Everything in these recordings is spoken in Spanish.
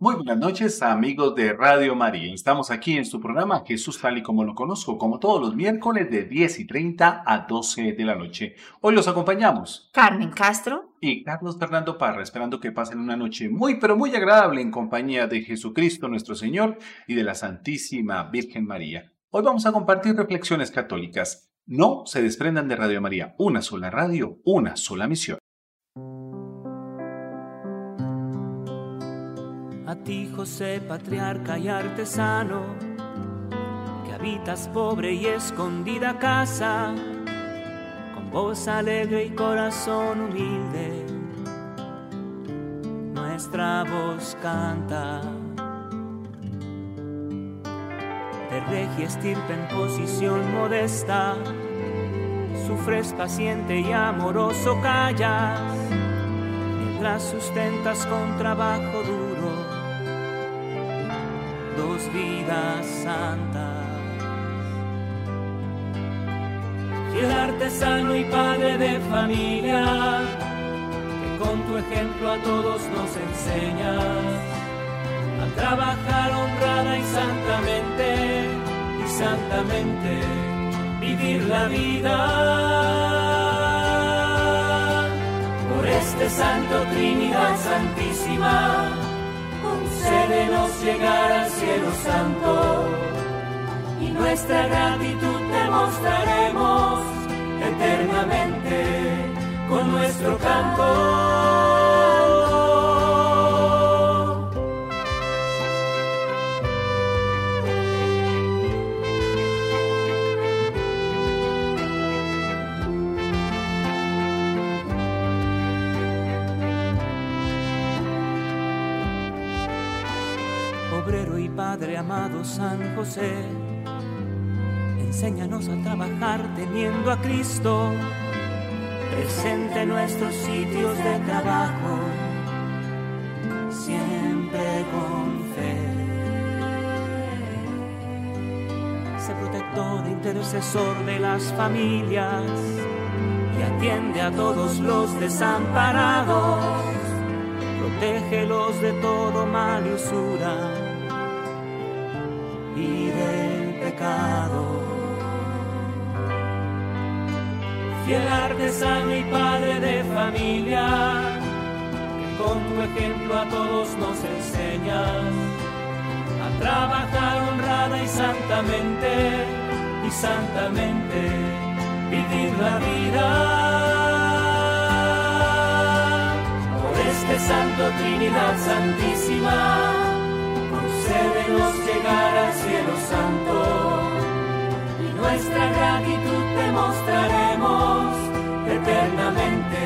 Muy buenas noches, amigos de Radio María. Estamos aquí en su programa Jesús tal y como lo conozco, como todos los miércoles de 10 y 30 a 12 de la noche. Hoy los acompañamos Carmen Castro y Carlos Fernando Parra, esperando que pasen una noche muy, pero muy agradable en compañía de Jesucristo nuestro Señor y de la Santísima Virgen María. Hoy vamos a compartir reflexiones católicas. No se desprendan de Radio María, una sola radio, una sola misión. A ti, José, patriarca y artesano, que habitas pobre y escondida casa, con voz alegre y corazón humilde, nuestra voz canta. De regia estirpe en posición modesta, sufres paciente y amoroso callas, mientras sustentas con trabajo duro dos vidas santas. Fiel artesano y padre de familia, que con tu ejemplo a todos nos enseñas a trabajar honrada y santamente, y santamente vivir la vida. Por este Santo Trinidad Santísima, concédenos llegar al cielo santo y nuestra gratitud te mostraremos eternamente con nuestro canto. Amado San José, enséñanos a trabajar teniendo a Cristo. Presente en nuestros sitios de trabajo, siempre con fe. Sé protector e intercesor de las familias y atiende a todos los desamparados, protégelos de todo mal y usura y del pecado. Fiel artesano y padre de familia, que con tu ejemplo a todos nos enseñas a trabajar honrada y santamente, y santamente vivir la vida. Por este Santo Trinidad Santísima, concédenos llegar al cielo santo y nuestra gratitud te mostraremos eternamente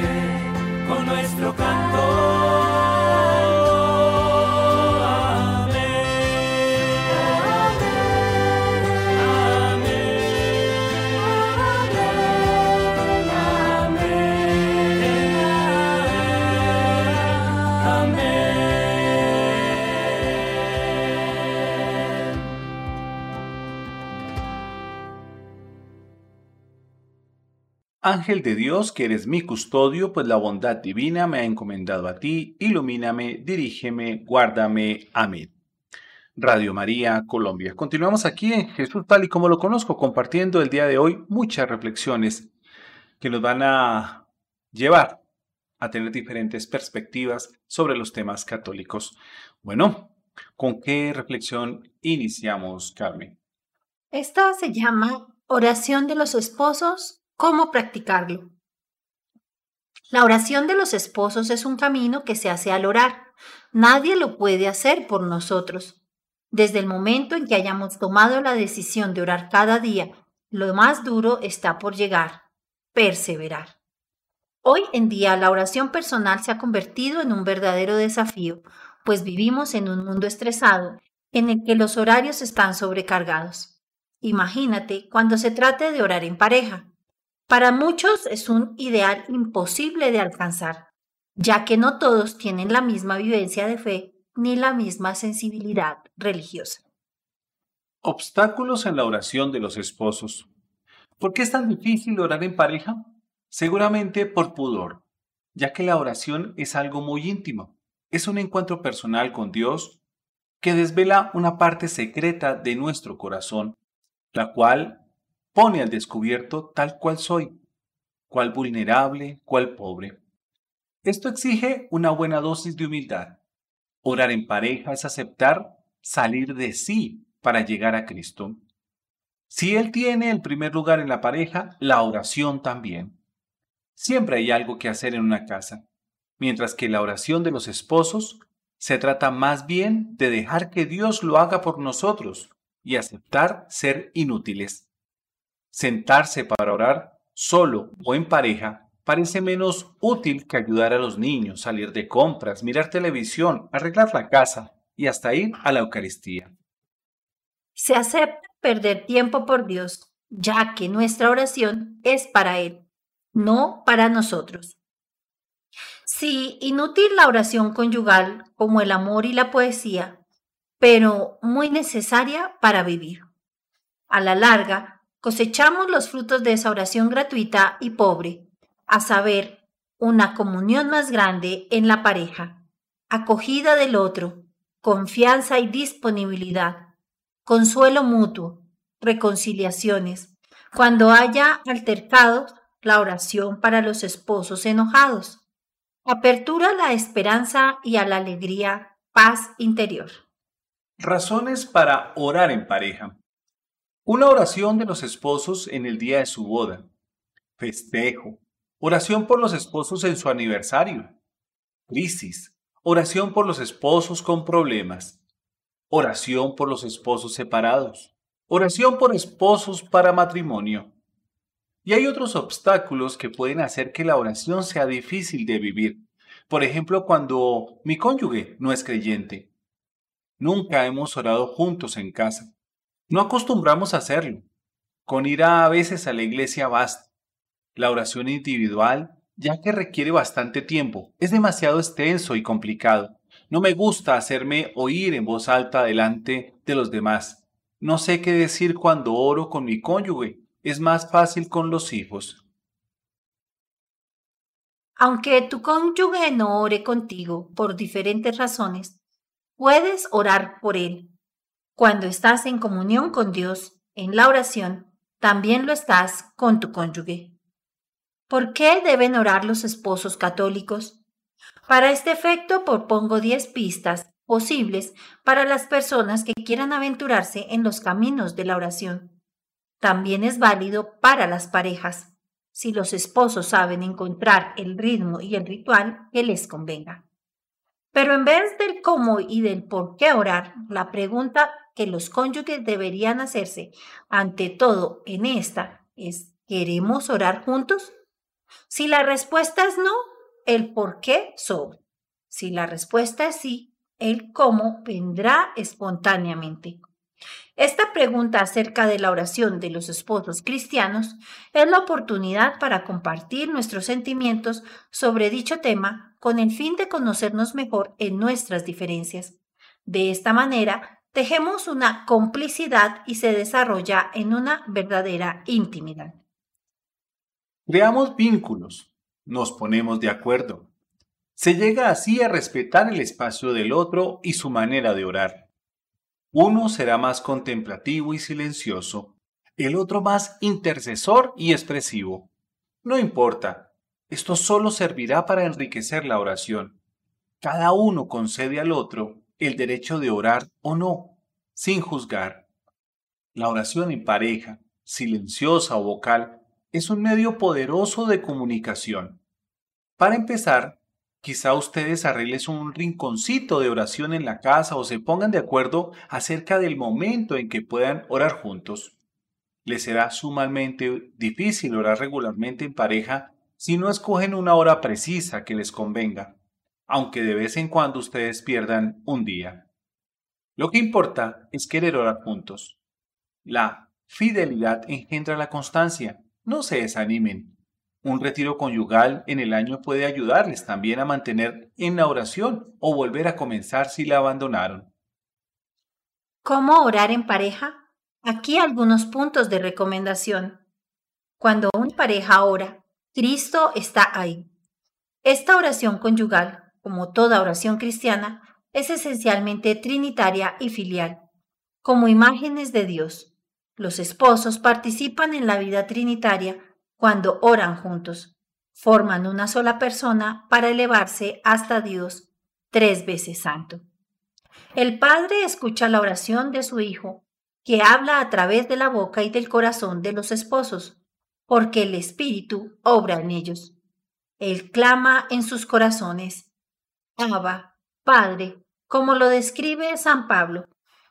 con nuestro canto. Ángel de Dios, que eres mi custodio, pues la bondad divina me ha encomendado a ti, ilumíname, dirígeme, guárdame. Amén. Radio María, Colombia. Continuamos aquí en Jesús tal y como lo conozco, compartiendo el día de hoy muchas reflexiones que nos van a llevar a tener diferentes perspectivas sobre los temas católicos. Bueno, ¿con qué reflexión iniciamos, Carmen? Esta se llama Oración de los Esposos ¿Cómo practicarlo? La oración de los esposos es un camino que se hace al orar. Nadie lo puede hacer por nosotros. Desde el momento en que hayamos tomado la decisión de orar cada día, lo más duro está por llegar, perseverar. Hoy en día la oración personal se ha convertido en un verdadero desafío, pues vivimos en un mundo estresado en el que los horarios están sobrecargados. Imagínate cuando se trate de orar en pareja. Para muchos es un ideal imposible de alcanzar, ya que no todos tienen la misma vivencia de fe ni la misma sensibilidad religiosa. Obstáculos en la oración de los esposos. ¿Por qué es tan difícil orar en pareja? Seguramente por pudor, ya que la oración es algo muy íntimo. Es un encuentro personal con Dios que desvela una parte secreta de nuestro corazón, la cual pone al descubierto tal cual soy, cual vulnerable, cual pobre. Esto exige una buena dosis de humildad. Orar en pareja es aceptar salir de sí para llegar a Cristo. Si Él tiene el primer lugar en la pareja, la oración también. Siempre hay algo que hacer en una casa, mientras que la oración de los esposos se trata más bien de dejar que Dios lo haga por nosotros y aceptar ser inútiles. Sentarse para orar solo o en pareja parece menos útil que ayudar a los niños, salir de compras, mirar televisión, arreglar la casa y hasta ir a la Eucaristía. Se acepta perder tiempo por Dios, ya que nuestra oración es para Él, no para nosotros. Sí, inútil la oración conyugal como el amor y la poesía, pero muy necesaria para vivir. A la larga, cosechamos los frutos de esa oración gratuita y pobre, a saber, una comunión más grande en la pareja, acogida del otro, confianza y disponibilidad, consuelo mutuo, reconciliaciones. Cuando haya altercados, la oración para los esposos enojados. Apertura a la esperanza y a la alegría, paz interior. Razones para orar en pareja. Una oración de los esposos en el día de su boda. Festejo. Oración por los esposos en su aniversario. Crisis. Oración por los esposos con problemas. Oración por los esposos separados. Oración por esposos para matrimonio. Y hay otros obstáculos que pueden hacer que la oración sea difícil de vivir. Por ejemplo, cuando mi cónyuge no es creyente. Nunca hemos orado juntos en casa. No acostumbramos a hacerlo. Con ir a veces a la iglesia basta. La oración individual, ya que requiere bastante tiempo, es demasiado extenso y complicado. No me gusta hacerme oír en voz alta delante de los demás. No sé qué decir cuando oro con mi cónyuge. Es más fácil con los hijos. Aunque tu cónyuge no ore contigo por diferentes razones, puedes orar por él. Cuando estás en comunión con Dios, en la oración, también lo estás con tu cónyuge. ¿Por qué deben orar los esposos católicos? Para este efecto propongo 10 pistas posibles para las personas que quieran aventurarse en los caminos de la oración. También es válido para las parejas, si los esposos saben encontrar el ritmo y el ritual que les convenga. Pero en vez del cómo y del por qué orar, la pregunta que los cónyuges deberían hacerse ante todo en esta es, ¿queremos orar juntos? Si la respuesta es no, el por qué sobre. Si la respuesta es sí, el cómo vendrá espontáneamente. Esta pregunta acerca de la oración de los esposos cristianos es la oportunidad para compartir nuestros sentimientos sobre dicho tema con el fin de conocernos mejor en nuestras diferencias. De esta manera, tejemos una complicidad y se desarrolla en una verdadera intimidad. Creamos vínculos, nos ponemos de acuerdo. Se llega así a respetar el espacio del otro y su manera de orar. Uno será más contemplativo y silencioso, el otro más intercesor y expresivo. No importa, esto solo servirá para enriquecer la oración. Cada uno concede al otro el derecho de orar o no, sin juzgar. La oración en pareja, silenciosa o vocal, es un medio poderoso de comunicación. Para empezar, quizá ustedes arreglen un rinconcito de oración en la casa o se pongan de acuerdo acerca del momento en que puedan orar juntos. Les será sumamente difícil orar regularmente en pareja si no escogen una hora precisa que les convenga, aunque de vez en cuando ustedes pierdan un día. Lo que importa es querer orar juntos. La fidelidad engendra la constancia no se desanimen. Un retiro conyugal en el año puede ayudarles también a mantener en la oración o volver a comenzar si la abandonaron. ¿Cómo orar en pareja? Aquí algunos puntos de recomendación. Cuando una pareja ora, Cristo está ahí. Esta oración conyugal, como toda oración cristiana, es esencialmente trinitaria y filial, como imágenes de Dios. Los esposos participan en la vida trinitaria cuando oran juntos. Forman una sola persona para elevarse hasta Dios tres veces santo. El Padre escucha la oración de su Hijo, que habla a través de la boca y del corazón de los esposos, porque el Espíritu obra en ellos. Él clama en sus corazones, Abba, Padre, como lo describe San Pablo.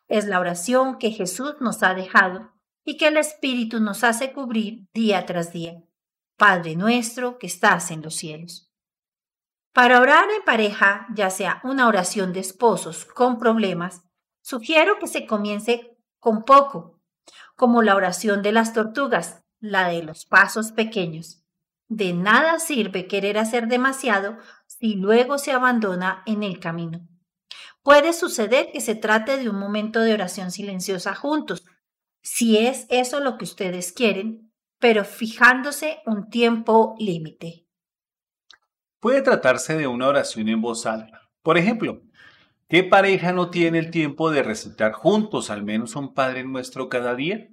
Es la oración que Jesús nos ha dejado y que el Espíritu nos hace cubrir día tras día. Padre nuestro que estás en los cielos. Para orar en pareja, ya sea una oración de esposos con problemas, sugiero que se comience con poco, como la oración de las tortugas, la de los pasos pequeños. De nada sirve querer hacer demasiado si luego se abandona en el camino. Puede suceder que se trate de un momento de oración silenciosa juntos, si es eso lo que ustedes quieren, pero fijándose un tiempo límite. Puede tratarse de una oración en voz alta. Por ejemplo, ¿qué pareja no tiene el tiempo de recitar juntos al menos un Padre Nuestro cada día?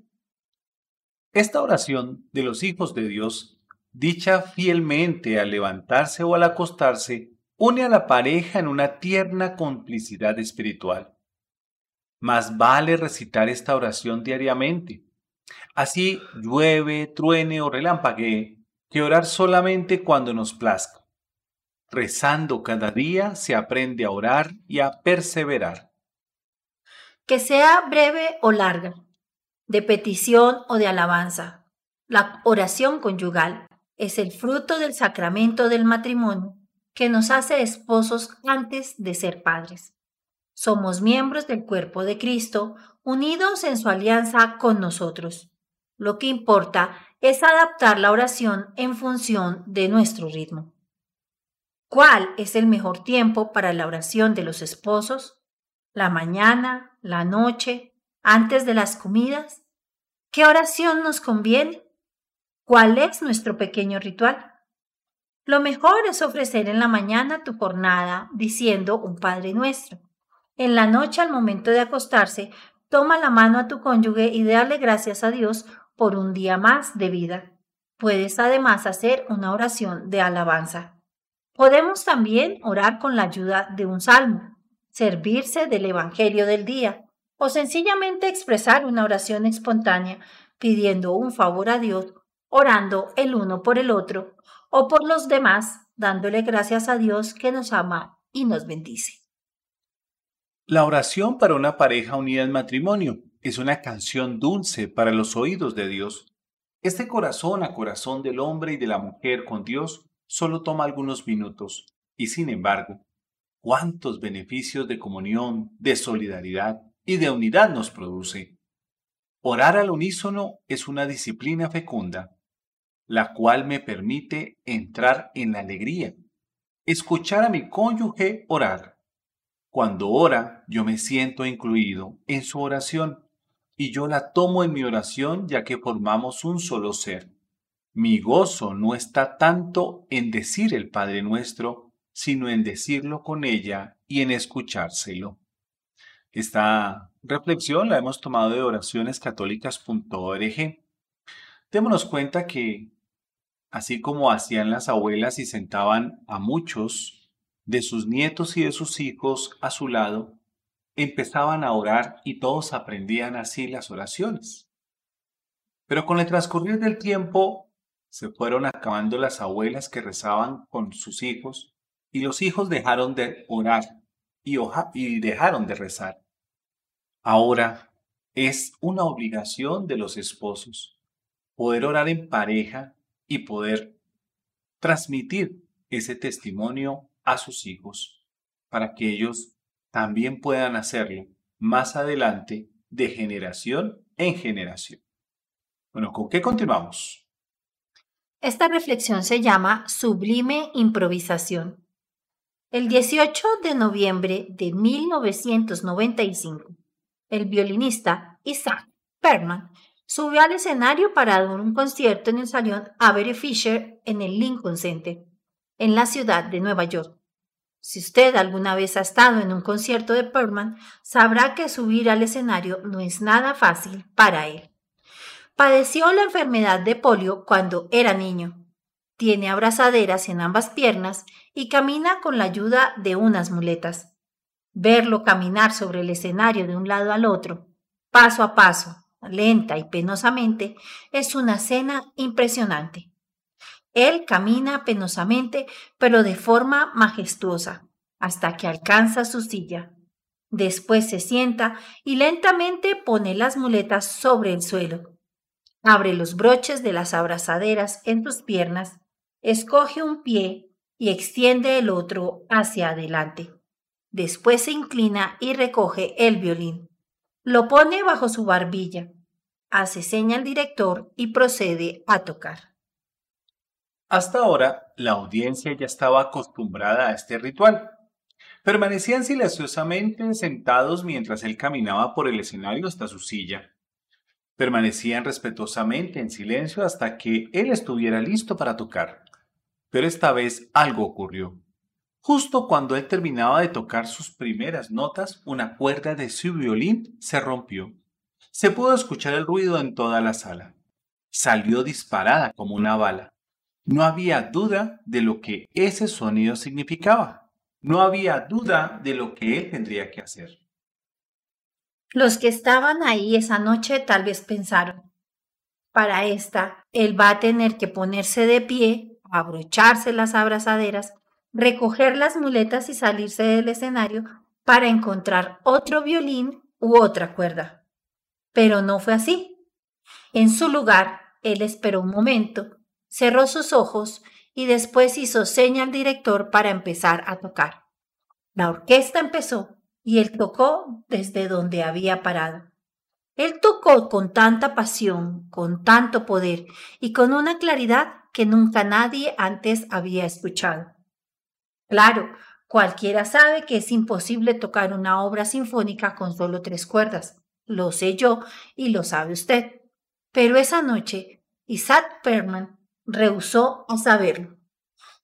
Esta oración de los hijos de Dios, dicha fielmente al levantarse o al acostarse, une a la pareja en una tierna complicidad espiritual. Más vale recitar esta oración diariamente. Así llueve, truene o relampaguee, que orar solamente cuando nos plazca. Rezando cada día se aprende a orar y a perseverar. Que sea breve o larga, de petición o de alabanza. La oración conyugal es el fruto del sacramento del matrimonio que nos hace esposos antes de ser padres. Somos miembros del cuerpo de Cristo, unidos en su alianza con nosotros. Lo que importa es adaptar la oración en función de nuestro ritmo. ¿Cuál es el mejor tiempo para la oración de los esposos? ¿La mañana? ¿La noche? ¿Antes de las comidas? ¿Qué oración nos conviene? ¿Cuál es nuestro pequeño ritual? Lo mejor es ofrecer en la mañana tu jornada diciendo un Padre nuestro. En la noche al momento de acostarse, toma la mano a tu cónyuge y dale gracias a Dios por un día más de vida. Puedes además hacer una oración de alabanza. Podemos también orar con la ayuda de un salmo, servirse del Evangelio del día o sencillamente expresar una oración espontánea pidiendo un favor a Dios, orando el uno por el otro o por los demás, dándole gracias a Dios que nos ama y nos bendice. La oración para una pareja unida en matrimonio es una canción dulce para los oídos de Dios. Este corazón a corazón del hombre y de la mujer con Dios solo toma algunos minutos y sin embargo, cuántos beneficios de comunión, de solidaridad y de unidad nos produce. Orar al unísono es una disciplina fecunda, la cual me permite entrar en la alegría, escuchar a mi cónyuge orar. Cuando ora, yo me siento incluido en su oración y yo la tomo en mi oración ya que formamos un solo ser. Mi gozo no está tanto en decir el Padre nuestro, sino en decirlo con ella y en escuchárselo. Esta reflexión la hemos tomado de oracionescatólicas.org. Démonos cuenta que, así como hacían las abuelas y sentaban a muchos de sus nietos y de sus hijos a su lado, empezaban a orar y todos aprendían así las oraciones. Pero con el transcurrir del tiempo se fueron acabando las abuelas que rezaban con sus hijos y los hijos dejaron de orar y, y dejaron de rezar. Ahora es una obligación de los esposos poder orar en pareja y poder transmitir ese testimonio a sus hijos para que ellos también puedan hacerlo más adelante de generación en generación. Bueno, ¿con qué continuamos? Esta reflexión se llama Sublime Improvisación. El 18 de noviembre de 1995, el violinista Isaac Perman subió al escenario para dar un concierto en el salón Avery Fisher en el Lincoln Center, en la ciudad de Nueva York. Si usted alguna vez ha estado en un concierto de Perlman, sabrá que subir al escenario no es nada fácil para él. Padeció la enfermedad de polio cuando era niño. Tiene abrazaderas en ambas piernas y camina con la ayuda de unas muletas. Verlo caminar sobre el escenario de un lado al otro, paso a paso, lenta y penosamente, es una escena impresionante. Él camina penosamente, pero de forma majestuosa, hasta que alcanza su silla. Después se sienta y lentamente pone las muletas sobre el suelo. Abre los broches de las abrazaderas en sus piernas, escoge un pie y extiende el otro hacia adelante. Después se inclina y recoge el violín. Lo pone bajo su barbilla. Hace seña al director y procede a tocar. Hasta ahora, la audiencia ya estaba acostumbrada a este ritual. Permanecían silenciosamente sentados mientras él caminaba por el escenario hasta su silla. Permanecían respetuosamente en silencio hasta que él estuviera listo para tocar. Pero esta vez algo ocurrió. Justo cuando él terminaba de tocar sus primeras notas, una cuerda de su violín se rompió. Se pudo escuchar el ruido en toda la sala. Salió disparada como una bala. No había duda de lo que ese sonido significaba. No había duda de lo que él tendría que hacer. Los que estaban ahí esa noche tal vez pensaron, para esta, él va a tener que ponerse de pie, abrocharse las abrazaderas, recoger las muletas y salirse del escenario para encontrar otro violín u otra cuerda. Pero no fue así. En su lugar, él esperó un momento, cerró sus ojos y después hizo seña al director para empezar a tocar. La orquesta empezó y él tocó desde donde había parado. Él tocó con tanta pasión, con tanto poder y con una claridad que nunca nadie antes había escuchado. Claro, cualquiera sabe que es imposible tocar una obra sinfónica con solo tres cuerdas. Lo sé yo y lo sabe usted. Pero esa noche, Isaac Perman rehusó a saberlo.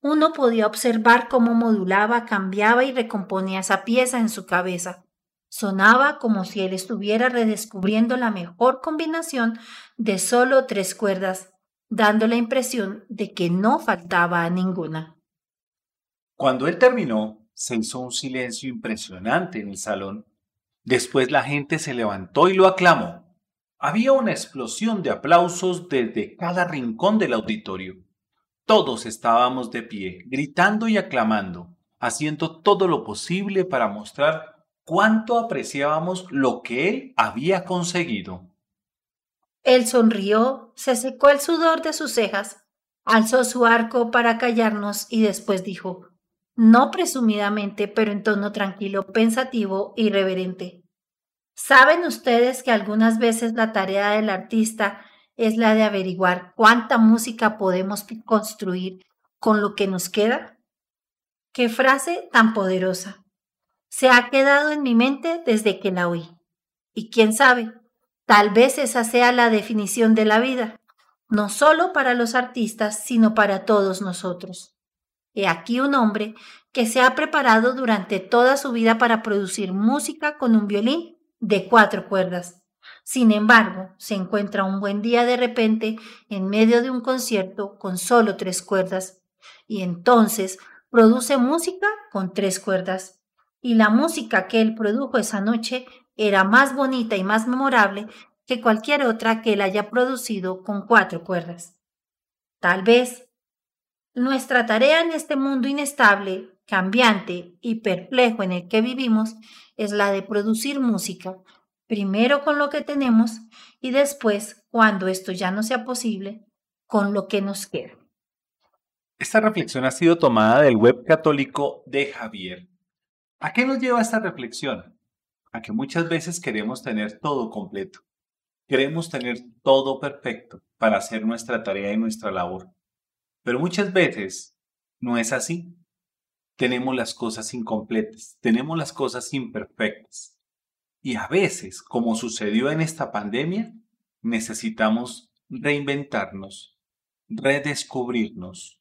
Uno podía observar cómo modulaba, cambiaba y recomponía esa pieza en su cabeza. Sonaba como si él estuviera redescubriendo la mejor combinación de solo tres cuerdas, dando la impresión de que no faltaba a ninguna. Cuando él terminó, se hizo un silencio impresionante en el salón. Después la gente se levantó y lo aclamó. Había una explosión de aplausos desde cada rincón del auditorio. Todos estábamos de pie, gritando y aclamando, haciendo todo lo posible para mostrar cuánto apreciábamos lo que él había conseguido. Él sonrió, se secó el sudor de sus cejas, alzó su arco para callarnos y después dijo, no presumidamente, pero en tono tranquilo, pensativo y reverente. ¿Saben ustedes que algunas veces la tarea del artista es la de averiguar cuánta música podemos construir con lo que nos queda? Qué frase tan poderosa. Se ha quedado en mi mente desde que la oí. Y quién sabe, tal vez esa sea la definición de la vida, no solo para los artistas, sino para todos nosotros. He aquí un hombre que se ha preparado durante toda su vida para producir música con un violín de cuatro cuerdas. Sin embargo, se encuentra un buen día de repente en medio de un concierto con solo tres cuerdas y entonces produce música con tres cuerdas. Y la música que él produjo esa noche era más bonita y más memorable que cualquier otra que él haya producido con cuatro cuerdas. Tal vez nuestra tarea en este mundo inestable, cambiante y perplejo en el que vivimos es la de producir música, primero con lo que tenemos y después, cuando esto ya no sea posible, con lo que nos queda. Esta reflexión ha sido tomada del web católico de Javier. ¿A qué nos lleva esta reflexión? A que muchas veces queremos tener todo completo. Queremos tener todo perfecto para hacer nuestra tarea y nuestra labor. Pero muchas veces no es así tenemos las cosas incompletas, tenemos las cosas imperfectas. Y a veces, como sucedió en esta pandemia, necesitamos reinventarnos, redescubrirnos,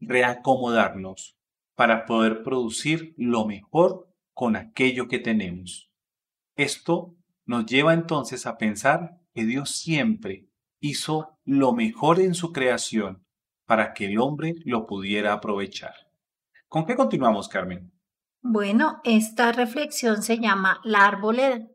reacomodarnos, para poder producir lo mejor con aquello que tenemos. Esto nos lleva entonces a pensar que Dios siempre hizo lo mejor en su creación para que el hombre lo pudiera aprovechar. ¿Con qué continuamos, Carmen? Bueno, esta reflexión se llama La Arboleda.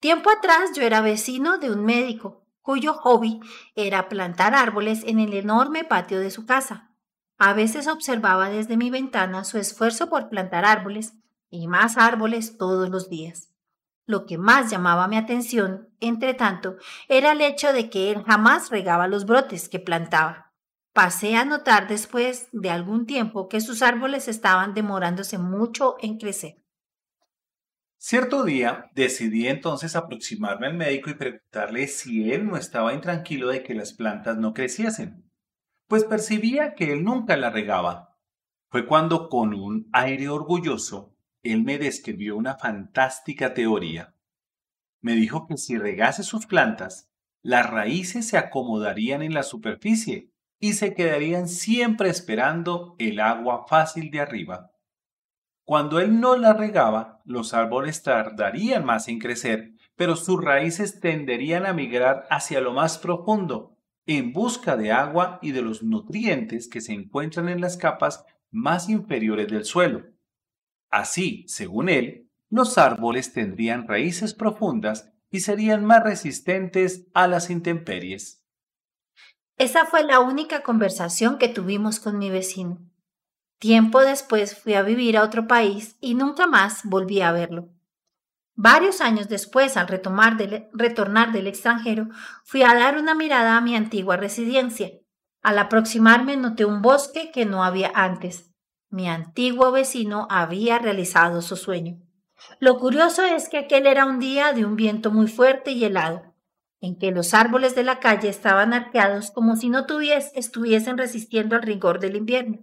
Tiempo atrás yo era vecino de un médico cuyo hobby era plantar árboles en el enorme patio de su casa. A veces observaba desde mi ventana su esfuerzo por plantar árboles y más árboles todos los días. Lo que más llamaba mi atención, entre tanto, era el hecho de que él jamás regaba los brotes que plantaba. Pasé a notar después de algún tiempo que sus árboles estaban demorándose mucho en crecer. Cierto día decidí entonces aproximarme al médico y preguntarle si él no estaba intranquilo de que las plantas no creciesen, pues percibía que él nunca la regaba. Fue cuando con un aire orgulloso él me describió una fantástica teoría. Me dijo que si regase sus plantas, las raíces se acomodarían en la superficie y se quedarían siempre esperando el agua fácil de arriba. Cuando él no la regaba, los árboles tardarían más en crecer, pero sus raíces tenderían a migrar hacia lo más profundo, en busca de agua y de los nutrientes que se encuentran en las capas más inferiores del suelo. Así, según él, los árboles tendrían raíces profundas y serían más resistentes a las intemperies. Esa fue la única conversación que tuvimos con mi vecino. Tiempo después fui a vivir a otro país y nunca más volví a verlo. Varios años después, al retomar retornar del extranjero, fui a dar una mirada a mi antigua residencia. Al aproximarme noté un bosque que no había antes. Mi antiguo vecino había realizado su sueño. Lo curioso es que aquel era un día de un viento muy fuerte y helado en que los árboles de la calle estaban arqueados como si no estuviesen resistiendo al rigor del invierno.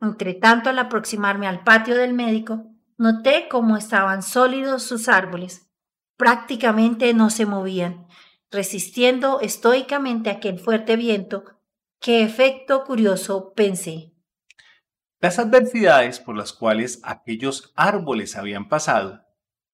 Entre tanto, al aproximarme al patio del médico, noté cómo estaban sólidos sus árboles. Prácticamente no se movían, resistiendo estoicamente aquel fuerte viento. Qué efecto curioso pensé. Las adversidades por las cuales aquellos árboles habían pasado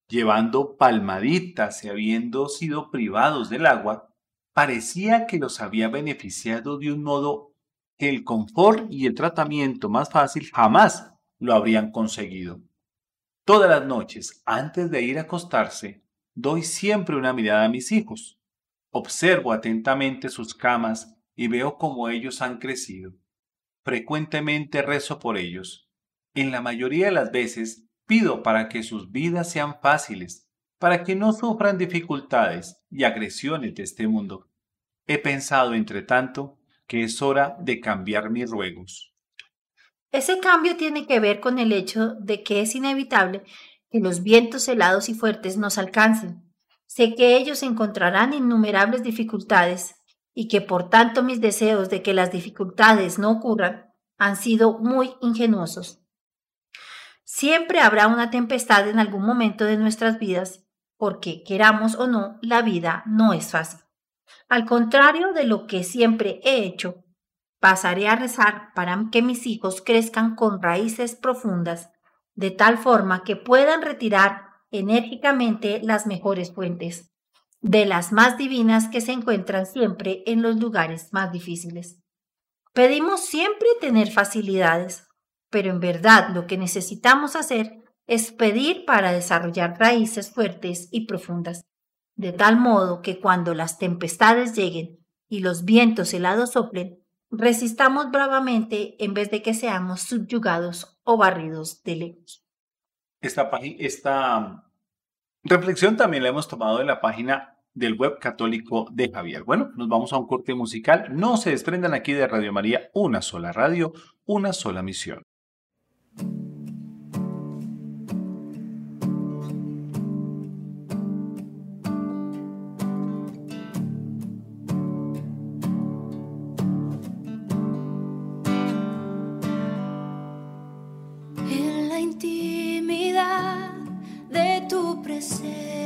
llevando palmaditas y habiendo sido privados del agua, parecía que los había beneficiado de un modo que el confort y el tratamiento más fácil jamás lo habrían conseguido. Todas las noches, antes de ir a acostarse, doy siempre una mirada a mis hijos. Observo atentamente sus camas y veo cómo ellos han crecido. Frecuentemente rezo por ellos. En la mayoría de las veces Pido para que sus vidas sean fáciles, para que no sufran dificultades y agresiones de este mundo. He pensado, entre tanto, que es hora de cambiar mis ruegos. Ese cambio tiene que ver con el hecho de que es inevitable que los vientos helados y fuertes nos alcancen. Sé que ellos encontrarán innumerables dificultades y que por tanto mis deseos de que las dificultades no ocurran han sido muy ingenuosos. Siempre habrá una tempestad en algún momento de nuestras vidas, porque queramos o no, la vida no es fácil. Al contrario de lo que siempre he hecho, pasaré a rezar para que mis hijos crezcan con raíces profundas, de tal forma que puedan retirar enérgicamente las mejores fuentes, de las más divinas que se encuentran siempre en los lugares más difíciles. Pedimos siempre tener facilidades, pero en verdad lo que necesitamos hacer es pedir para desarrollar raíces fuertes y profundas, de tal modo que cuando las tempestades lleguen y los vientos helados soplen, resistamos bravamente en vez de que seamos subyugados o barridos de lejos. Esta, esta reflexión también la hemos tomado de la página del web católico de Javier. Bueno, nos vamos a un corte musical. No se desprendan aquí de Radio María, una sola radio, una sola misión. En la intimidad de tu presencia.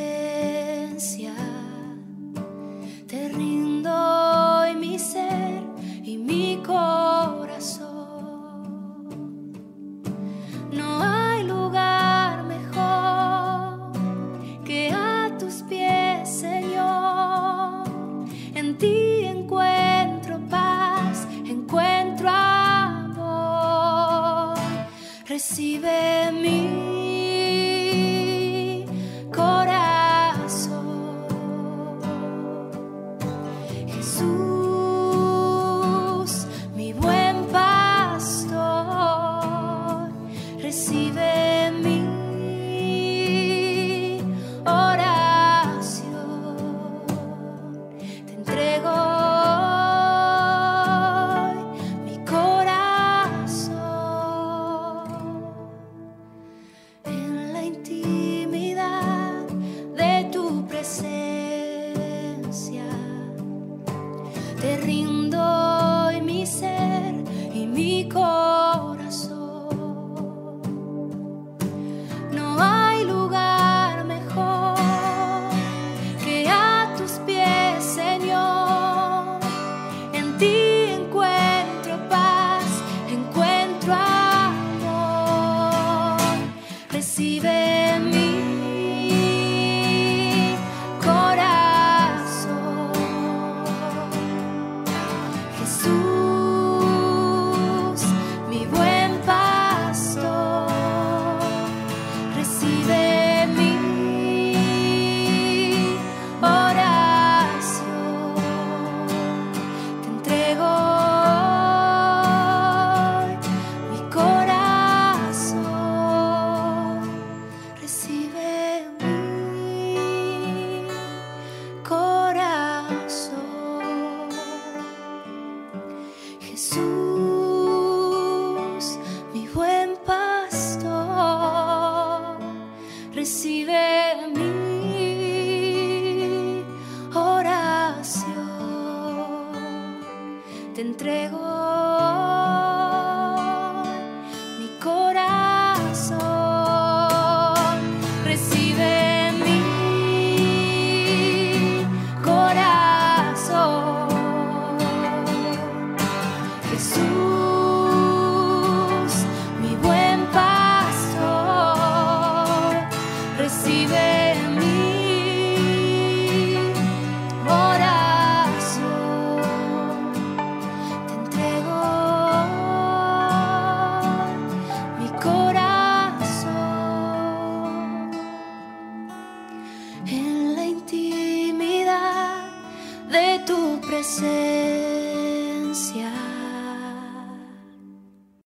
Presencia.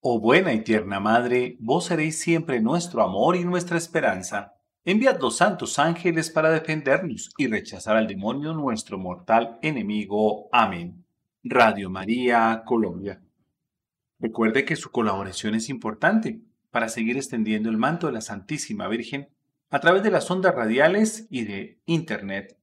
Oh buena y tierna Madre, vos seréis siempre nuestro amor y nuestra esperanza. Enviad los santos ángeles para defendernos y rechazar al demonio nuestro mortal enemigo. Amén. Radio María, Colombia. Recuerde que su colaboración es importante para seguir extendiendo el manto de la Santísima Virgen a través de las ondas radiales y de Internet.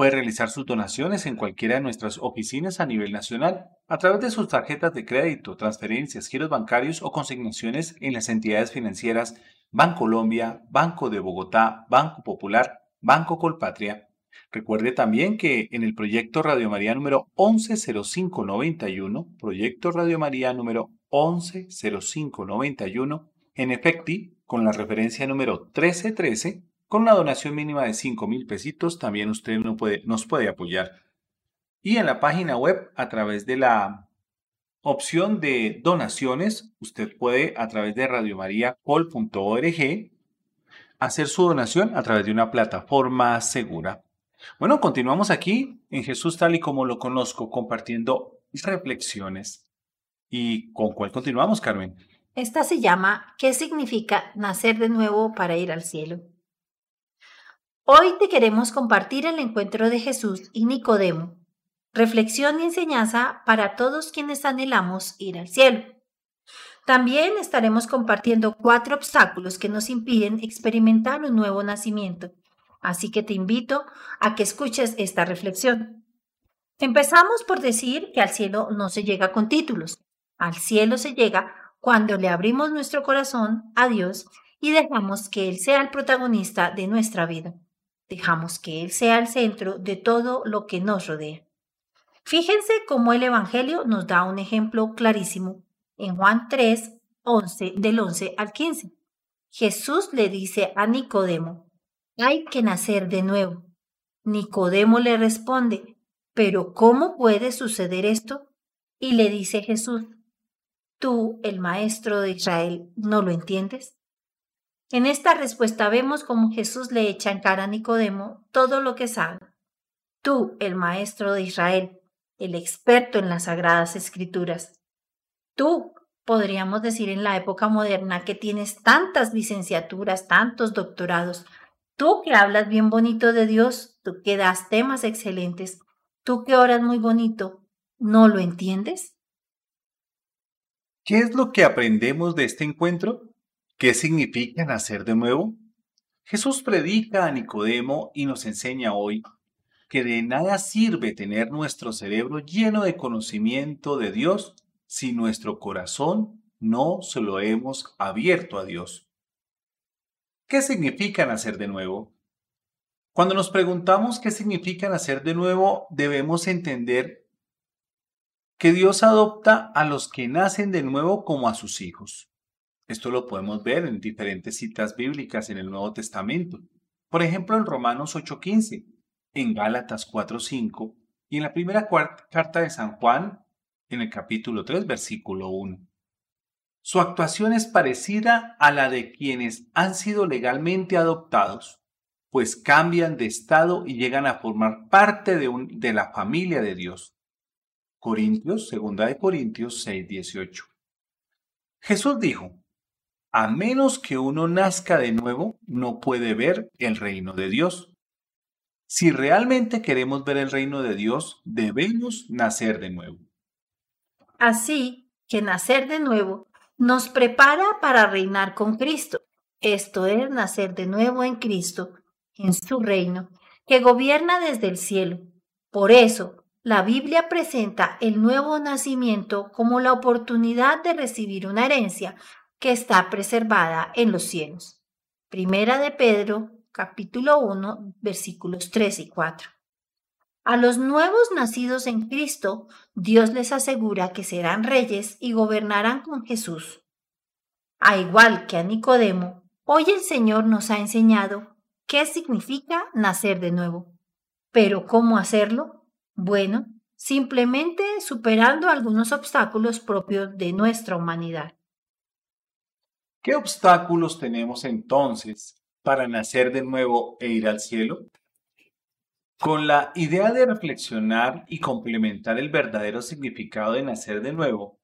Puede realizar sus donaciones en cualquiera de nuestras oficinas a nivel nacional, a través de sus tarjetas de crédito, transferencias, giros bancarios o consignaciones en las entidades financieras Bancolombia, Banco de Bogotá, Banco Popular, Banco Colpatria. Recuerde también que en el proyecto Radio María número 110591, proyecto Radio María número 110591, en efecti, con la referencia número 1313, con una donación mínima de 5 mil pesitos, también usted no puede, nos puede apoyar. Y en la página web, a través de la opción de donaciones, usted puede, a través de radiomariacol.org, hacer su donación a través de una plataforma segura. Bueno, continuamos aquí en Jesús tal y como lo conozco, compartiendo reflexiones. ¿Y con cuál continuamos, Carmen? Esta se llama ¿Qué significa nacer de nuevo para ir al cielo? Hoy te queremos compartir el encuentro de Jesús y Nicodemo, reflexión y enseñanza para todos quienes anhelamos ir al cielo. También estaremos compartiendo cuatro obstáculos que nos impiden experimentar un nuevo nacimiento, así que te invito a que escuches esta reflexión. Empezamos por decir que al cielo no se llega con títulos, al cielo se llega cuando le abrimos nuestro corazón a Dios y dejamos que Él sea el protagonista de nuestra vida. Dejamos que Él sea el centro de todo lo que nos rodea. Fíjense cómo el Evangelio nos da un ejemplo clarísimo en Juan 3, 11, del 11 al 15. Jesús le dice a Nicodemo, hay que nacer de nuevo. Nicodemo le responde, pero ¿cómo puede suceder esto? Y le dice Jesús, tú, el maestro de Israel, no lo entiendes? En esta respuesta vemos cómo Jesús le echa en cara a Nicodemo todo lo que sabe. Tú, el maestro de Israel, el experto en las sagradas escrituras. Tú, podríamos decir en la época moderna, que tienes tantas licenciaturas, tantos doctorados. Tú que hablas bien bonito de Dios, tú que das temas excelentes, tú que oras muy bonito, ¿no lo entiendes? ¿Qué es lo que aprendemos de este encuentro? ¿Qué significa nacer de nuevo? Jesús predica a Nicodemo y nos enseña hoy que de nada sirve tener nuestro cerebro lleno de conocimiento de Dios si nuestro corazón no se lo hemos abierto a Dios. ¿Qué significa nacer de nuevo? Cuando nos preguntamos qué significa nacer de nuevo, debemos entender que Dios adopta a los que nacen de nuevo como a sus hijos. Esto lo podemos ver en diferentes citas bíblicas en el Nuevo Testamento. Por ejemplo, en Romanos 8:15, en Gálatas 4:5 y en la primera carta de San Juan, en el capítulo 3, versículo 1. Su actuación es parecida a la de quienes han sido legalmente adoptados, pues cambian de estado y llegan a formar parte de, de la familia de Dios. Corintios, segunda de Corintios 6:18. Jesús dijo, a menos que uno nazca de nuevo, no puede ver el reino de Dios. Si realmente queremos ver el reino de Dios, debemos nacer de nuevo. Así que nacer de nuevo nos prepara para reinar con Cristo. Esto es nacer de nuevo en Cristo, en su reino, que gobierna desde el cielo. Por eso, la Biblia presenta el nuevo nacimiento como la oportunidad de recibir una herencia que está preservada en los cielos. Primera de Pedro, capítulo 1, versículos 3 y 4. A los nuevos nacidos en Cristo, Dios les asegura que serán reyes y gobernarán con Jesús. A igual que a Nicodemo, hoy el Señor nos ha enseñado qué significa nacer de nuevo. Pero ¿cómo hacerlo? Bueno, simplemente superando algunos obstáculos propios de nuestra humanidad. ¿Qué obstáculos tenemos entonces para nacer de nuevo e ir al cielo? Con la idea de reflexionar y complementar el verdadero significado de nacer de nuevo,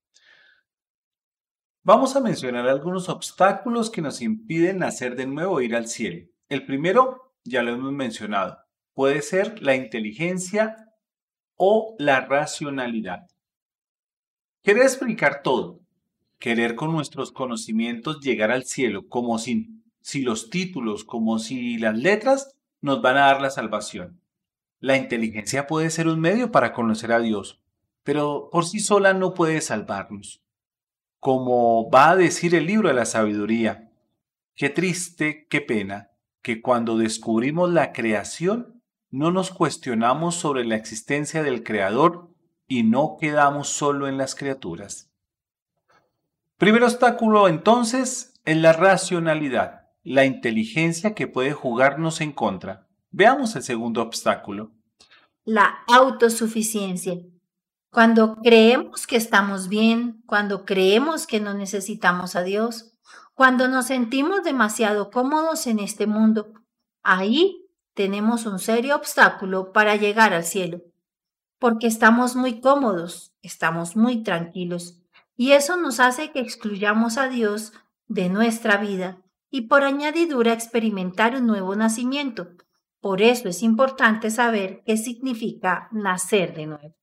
vamos a mencionar algunos obstáculos que nos impiden nacer de nuevo e ir al cielo. El primero, ya lo hemos mencionado, puede ser la inteligencia o la racionalidad. Querer explicar todo, querer con nuestros conocimientos llegar al cielo, como si, si los títulos, como si las letras nos van a dar la salvación. La inteligencia puede ser un medio para conocer a Dios, pero por sí sola no puede salvarnos. Como va a decir el libro de la sabiduría, qué triste, qué pena, que cuando descubrimos la creación no nos cuestionamos sobre la existencia del Creador y no quedamos solo en las criaturas. Primer obstáculo entonces es la racionalidad, la inteligencia que puede jugarnos en contra. Veamos el segundo obstáculo. La autosuficiencia. Cuando creemos que estamos bien, cuando creemos que no necesitamos a Dios, cuando nos sentimos demasiado cómodos en este mundo, ahí tenemos un serio obstáculo para llegar al cielo, porque estamos muy cómodos, estamos muy tranquilos, y eso nos hace que excluyamos a Dios de nuestra vida y por añadidura experimentar un nuevo nacimiento. Por eso es importante saber qué significa nacer de nuevo.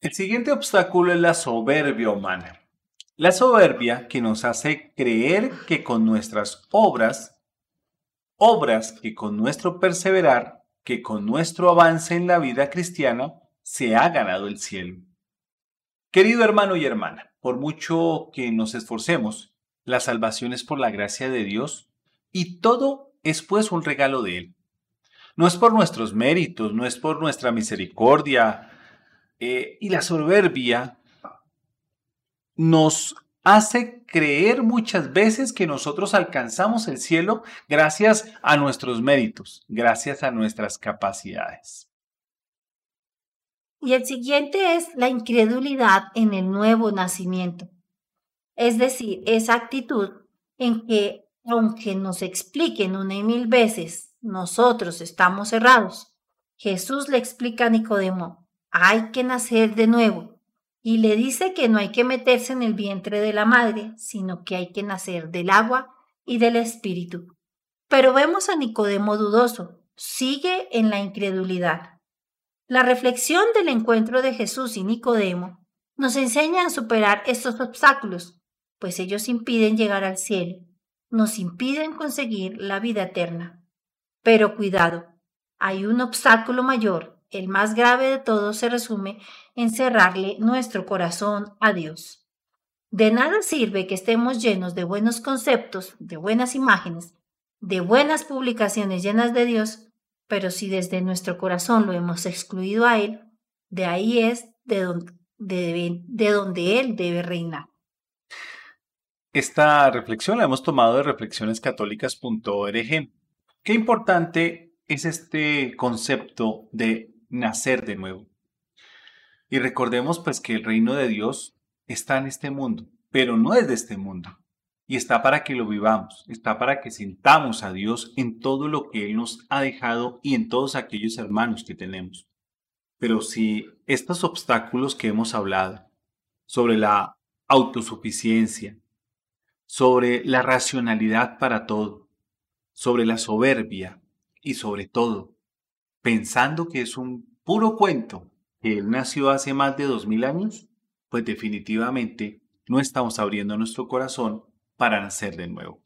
El siguiente obstáculo es la soberbia humana. La soberbia que nos hace creer que con nuestras obras, obras que con nuestro perseverar, que con nuestro avance en la vida cristiana, se ha ganado el cielo. Querido hermano y hermana, por mucho que nos esforcemos, la salvación es por la gracia de Dios y todo es pues un regalo de Él. No es por nuestros méritos, no es por nuestra misericordia eh, y la soberbia nos hace creer muchas veces que nosotros alcanzamos el cielo gracias a nuestros méritos, gracias a nuestras capacidades. Y el siguiente es la incredulidad en el nuevo nacimiento. Es decir, esa actitud en que, aunque nos expliquen una y mil veces, nosotros estamos cerrados. Jesús le explica a Nicodemo, hay que nacer de nuevo. Y le dice que no hay que meterse en el vientre de la madre, sino que hay que nacer del agua y del espíritu. Pero vemos a Nicodemo dudoso, sigue en la incredulidad. La reflexión del encuentro de Jesús y Nicodemo nos enseña a superar estos obstáculos, pues ellos impiden llegar al cielo, nos impiden conseguir la vida eterna. Pero cuidado, hay un obstáculo mayor, el más grave de todos se resume en cerrarle nuestro corazón a Dios. De nada sirve que estemos llenos de buenos conceptos, de buenas imágenes, de buenas publicaciones llenas de Dios, pero si desde nuestro corazón lo hemos excluido a Él, de ahí es de donde, de, donde Él debe reinar. Esta reflexión la hemos tomado de reflexionescatólicas.org. Qué importante es este concepto de nacer de nuevo. Y recordemos pues que el reino de Dios está en este mundo, pero no es de este mundo y está para que lo vivamos, está para que sintamos a Dios en todo lo que Él nos ha dejado y en todos aquellos hermanos que tenemos. Pero si estos obstáculos que hemos hablado sobre la autosuficiencia, sobre la racionalidad para todo, sobre la soberbia y sobre todo, pensando que es un puro cuento que Él nació hace más de dos mil años, pues definitivamente no estamos abriendo nuestro corazón para nacer de nuevo.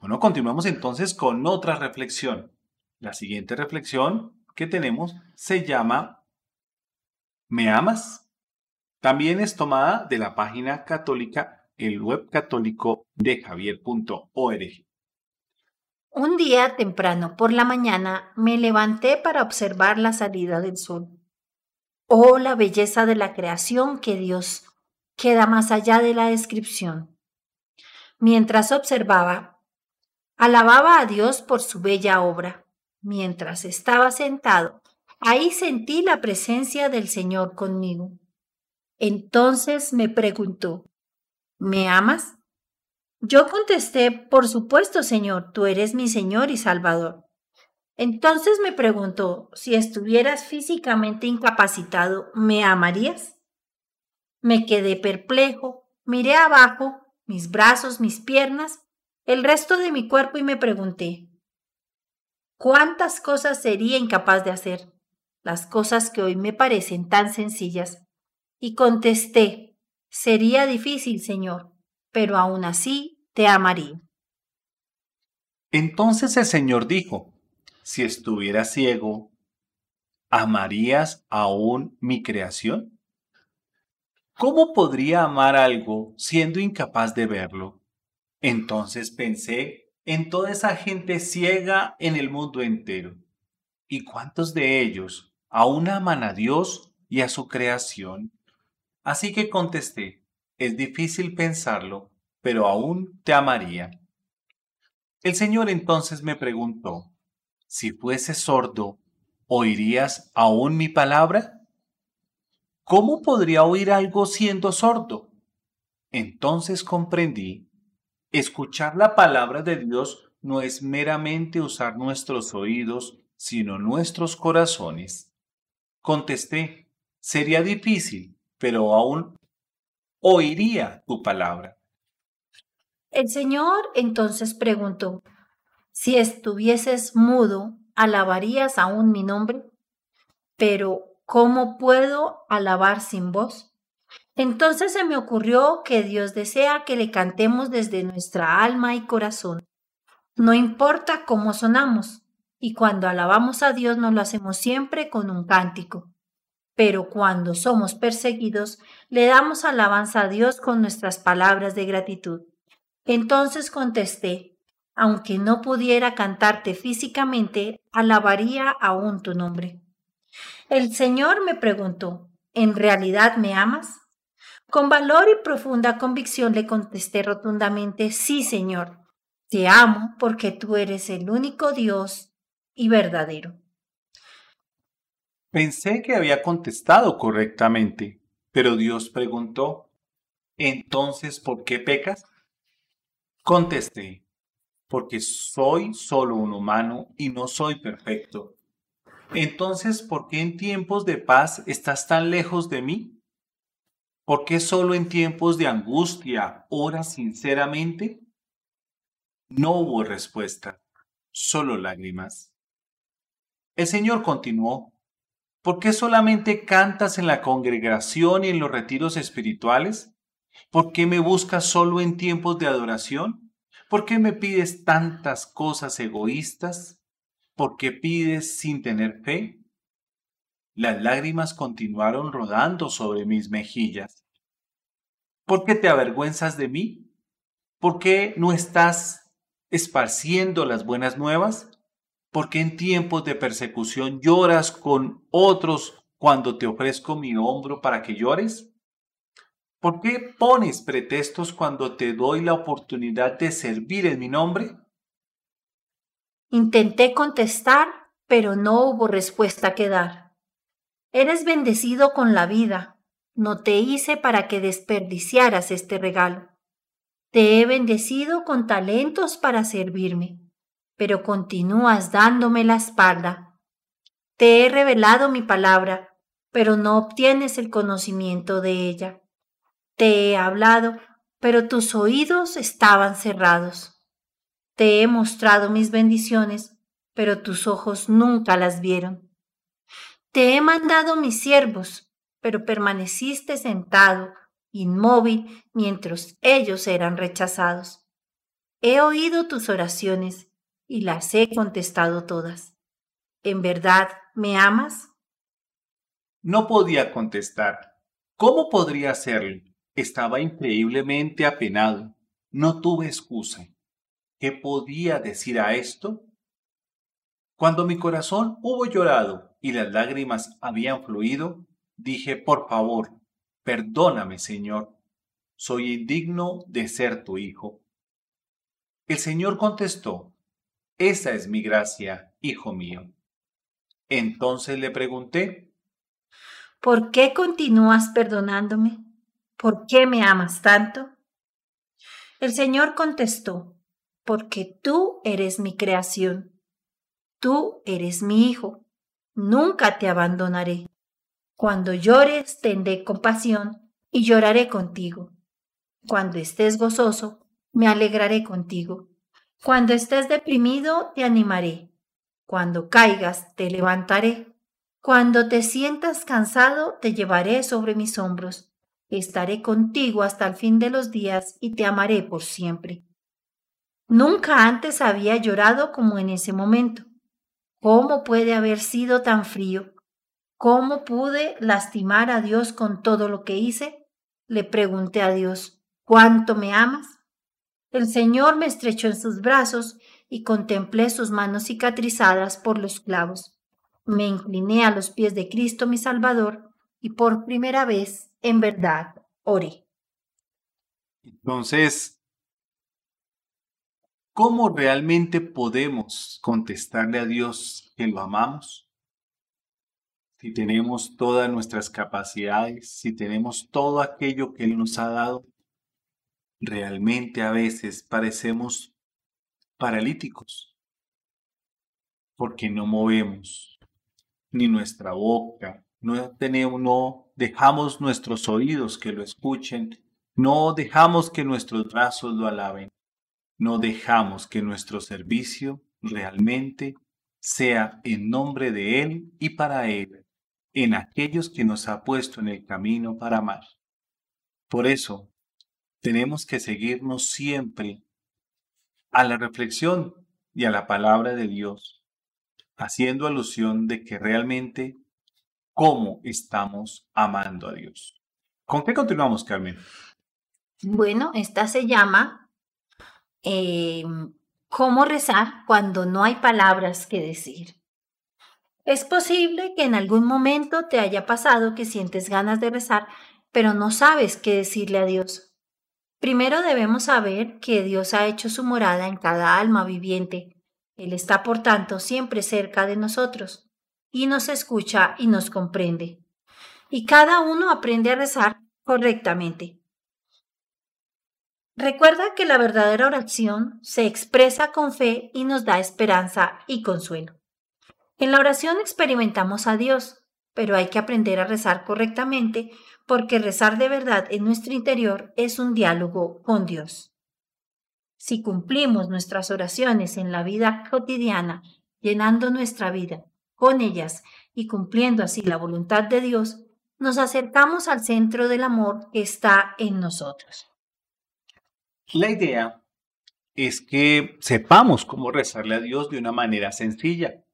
Bueno, continuamos entonces con otra reflexión. La siguiente reflexión que tenemos se llama ¿Me amas? También es tomada de la página católica, el web católico de javier.org. Un día temprano por la mañana me levanté para observar la salida del sol. Oh, la belleza de la creación que Dios queda más allá de la descripción. Mientras observaba, alababa a Dios por su bella obra. Mientras estaba sentado, ahí sentí la presencia del Señor conmigo. Entonces me preguntó, ¿me amas? Yo contesté, por supuesto, Señor, tú eres mi Señor y Salvador. Entonces me preguntó, si estuvieras físicamente incapacitado, ¿me amarías? Me quedé perplejo, miré abajo mis brazos, mis piernas, el resto de mi cuerpo y me pregunté, ¿cuántas cosas sería incapaz de hacer? Las cosas que hoy me parecen tan sencillas. Y contesté, sería difícil, Señor, pero aún así te amaría. Entonces el Señor dijo, si estuviera ciego, ¿amarías aún mi creación? ¿Cómo podría amar algo siendo incapaz de verlo? Entonces pensé en toda esa gente ciega en el mundo entero. ¿Y cuántos de ellos aún aman a Dios y a su creación? Así que contesté, es difícil pensarlo, pero aún te amaría. El Señor entonces me preguntó, si fuese sordo, ¿oirías aún mi palabra? ¿Cómo podría oír algo siendo sordo? Entonces comprendí, escuchar la palabra de Dios no es meramente usar nuestros oídos, sino nuestros corazones. Contesté, sería difícil, pero aún oiría tu palabra. El Señor entonces preguntó, si estuvieses mudo, ¿alabarías aún mi nombre? Pero ¿Cómo puedo alabar sin voz? Entonces se me ocurrió que Dios desea que le cantemos desde nuestra alma y corazón. No importa cómo sonamos, y cuando alabamos a Dios nos lo hacemos siempre con un cántico. Pero cuando somos perseguidos, le damos alabanza a Dios con nuestras palabras de gratitud. Entonces contesté, aunque no pudiera cantarte físicamente, alabaría aún tu nombre. El Señor me preguntó, ¿en realidad me amas? Con valor y profunda convicción le contesté rotundamente, sí, Señor, te amo porque tú eres el único Dios y verdadero. Pensé que había contestado correctamente, pero Dios preguntó, entonces, ¿por qué pecas? Contesté, porque soy solo un humano y no soy perfecto. Entonces, ¿por qué en tiempos de paz estás tan lejos de mí? ¿Por qué solo en tiempos de angustia oras sinceramente? No hubo respuesta, solo lágrimas. El Señor continuó, ¿por qué solamente cantas en la congregación y en los retiros espirituales? ¿Por qué me buscas solo en tiempos de adoración? ¿Por qué me pides tantas cosas egoístas? ¿Por qué pides sin tener fe? Las lágrimas continuaron rodando sobre mis mejillas. ¿Por qué te avergüenzas de mí? ¿Por qué no estás esparciendo las buenas nuevas? ¿Por qué en tiempos de persecución lloras con otros cuando te ofrezco mi hombro para que llores? ¿Por qué pones pretextos cuando te doy la oportunidad de servir en mi nombre? Intenté contestar, pero no hubo respuesta que dar. Eres bendecido con la vida. No te hice para que desperdiciaras este regalo. Te he bendecido con talentos para servirme, pero continúas dándome la espalda. Te he revelado mi palabra, pero no obtienes el conocimiento de ella. Te he hablado, pero tus oídos estaban cerrados. Te he mostrado mis bendiciones, pero tus ojos nunca las vieron. Te he mandado mis siervos, pero permaneciste sentado, inmóvil, mientras ellos eran rechazados. He oído tus oraciones y las he contestado todas. ¿En verdad me amas? No podía contestar. ¿Cómo podría hacerlo? Estaba increíblemente apenado. No tuve excusa. ¿Qué podía decir a esto? Cuando mi corazón hubo llorado y las lágrimas habían fluido, dije, por favor, perdóname, Señor. Soy indigno de ser tu hijo. El Señor contestó, esa es mi gracia, hijo mío. Entonces le pregunté, ¿por qué continúas perdonándome? ¿Por qué me amas tanto? El Señor contestó, porque tú eres mi creación. Tú eres mi hijo. Nunca te abandonaré. Cuando llores, tendré compasión y lloraré contigo. Cuando estés gozoso, me alegraré contigo. Cuando estés deprimido, te animaré. Cuando caigas, te levantaré. Cuando te sientas cansado, te llevaré sobre mis hombros. Estaré contigo hasta el fin de los días y te amaré por siempre. Nunca antes había llorado como en ese momento. ¿Cómo puede haber sido tan frío? ¿Cómo pude lastimar a Dios con todo lo que hice? Le pregunté a Dios, ¿cuánto me amas? El Señor me estrechó en sus brazos y contemplé sus manos cicatrizadas por los clavos. Me incliné a los pies de Cristo mi Salvador y por primera vez, en verdad, oré. Entonces, ¿cómo realmente podemos contestarle a Dios que lo amamos? Si tenemos todas nuestras capacidades, si tenemos todo aquello que Él nos ha dado, realmente a veces parecemos paralíticos, porque no movemos ni nuestra boca, no tenemos, dejamos nuestros oídos que lo escuchen, no dejamos que nuestros brazos lo alaben, no dejamos que nuestro servicio realmente sea en nombre de Él y para Él, en aquellos que nos ha puesto en el camino para amar. Por eso, tenemos que seguirnos siempre a la reflexión y a la palabra de Dios, haciendo alusión de que realmente cómo estamos amando a Dios. ¿Con qué continuamos, Carmen? Bueno, esta se llama eh, ¿Cómo rezar cuando no hay palabras que decir? Es posible que en algún momento te haya pasado que sientes ganas de rezar, pero no sabes qué decirle a Dios. Primero debemos saber que Dios ha hecho su morada en cada alma viviente. Él está, por tanto, siempre cerca de nosotros. y nos escucha y nos comprende. Y cada uno aprende a rezar correctamente. Recuerda que la verdadera oración se expresa con fe y nos da esperanza y consuelo. En la oración experimentamos a Dios, pero hay que aprender a rezar correctamente porque rezar de verdad en nuestro interior es un diálogo con Dios. Si cumplimos nuestras oraciones en la vida cotidiana, llenando nuestra vida con ellas y cumpliendo así la voluntad de Dios, nos acercamos al centro del amor que está en nosotros. La idea es que sepamos cómo rezarle a Dios de una manera sencilla.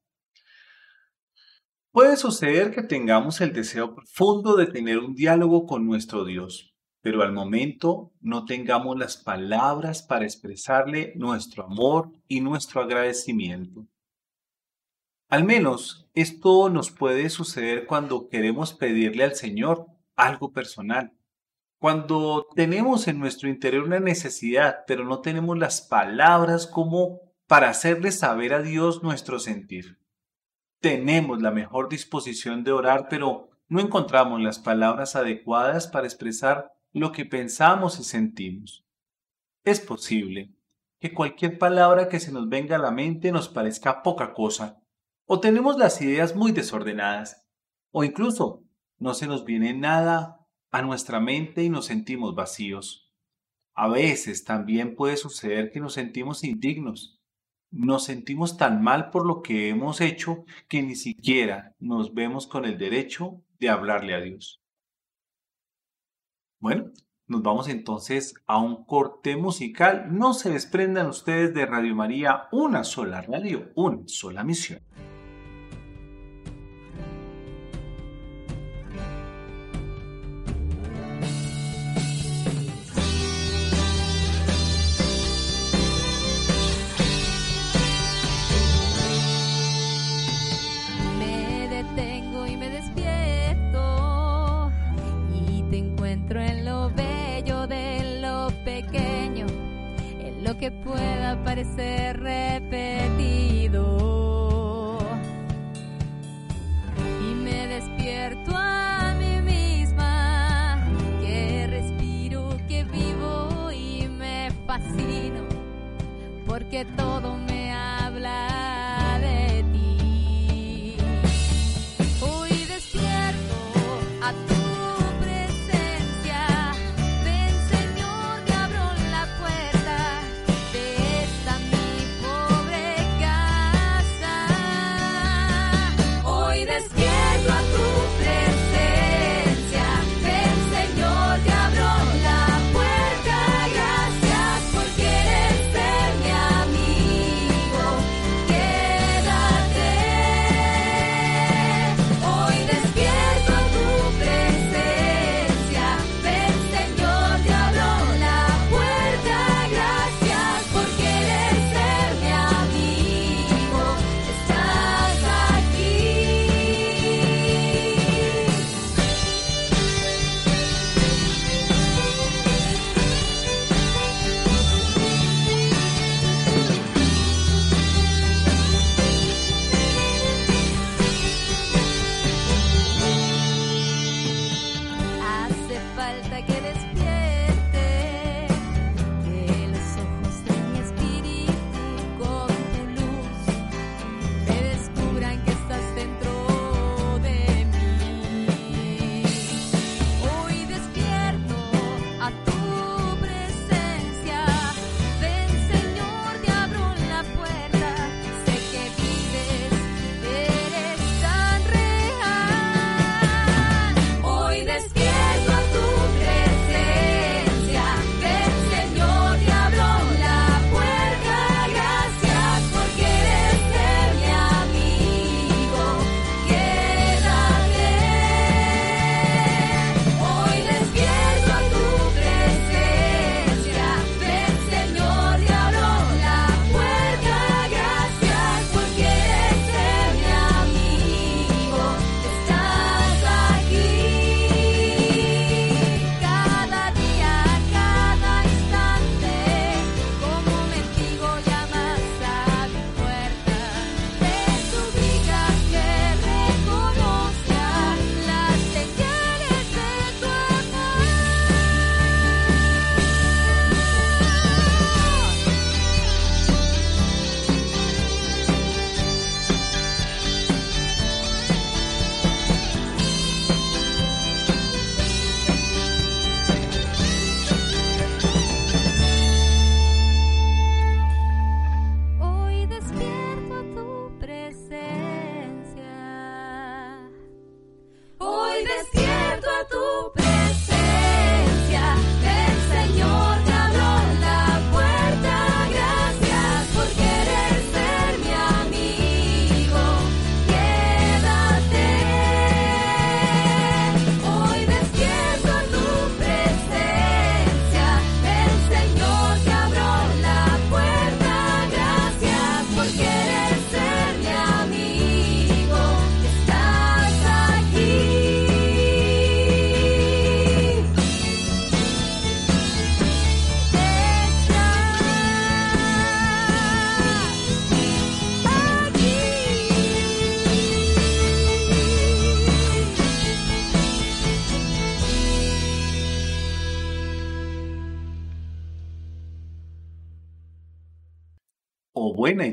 Puede suceder que tengamos el deseo profundo de tener un diálogo con nuestro Dios, pero al momento no tengamos las palabras para expresarle nuestro amor y nuestro agradecimiento. Al menos esto nos puede suceder cuando queremos pedirle al Señor algo personal cuando tenemos en nuestro interior una necesidad, pero no tenemos las palabras como para hacerle saber a Dios nuestro sentir. Tenemos la mejor disposición de orar, pero no encontramos las palabras adecuadas para expresar lo que pensamos y sentimos. Es posible que cualquier palabra que se nos venga a la mente nos parezca poca cosa, o tenemos las ideas muy desordenadas, o incluso no se nos viene nada a nuestra mente y nos sentimos vacíos. A veces también puede suceder que nos sentimos indignos. Nos sentimos tan mal por lo que hemos hecho que ni siquiera nos vemos con el derecho de hablarle a Dios. Bueno, nos vamos entonces a un corte musical. No se desprendan ustedes de Radio María, una sola radio, una sola misión. Pueda parecer repetido. Y me despierto a mí misma, que respiro, que vivo y me fascino, porque todo me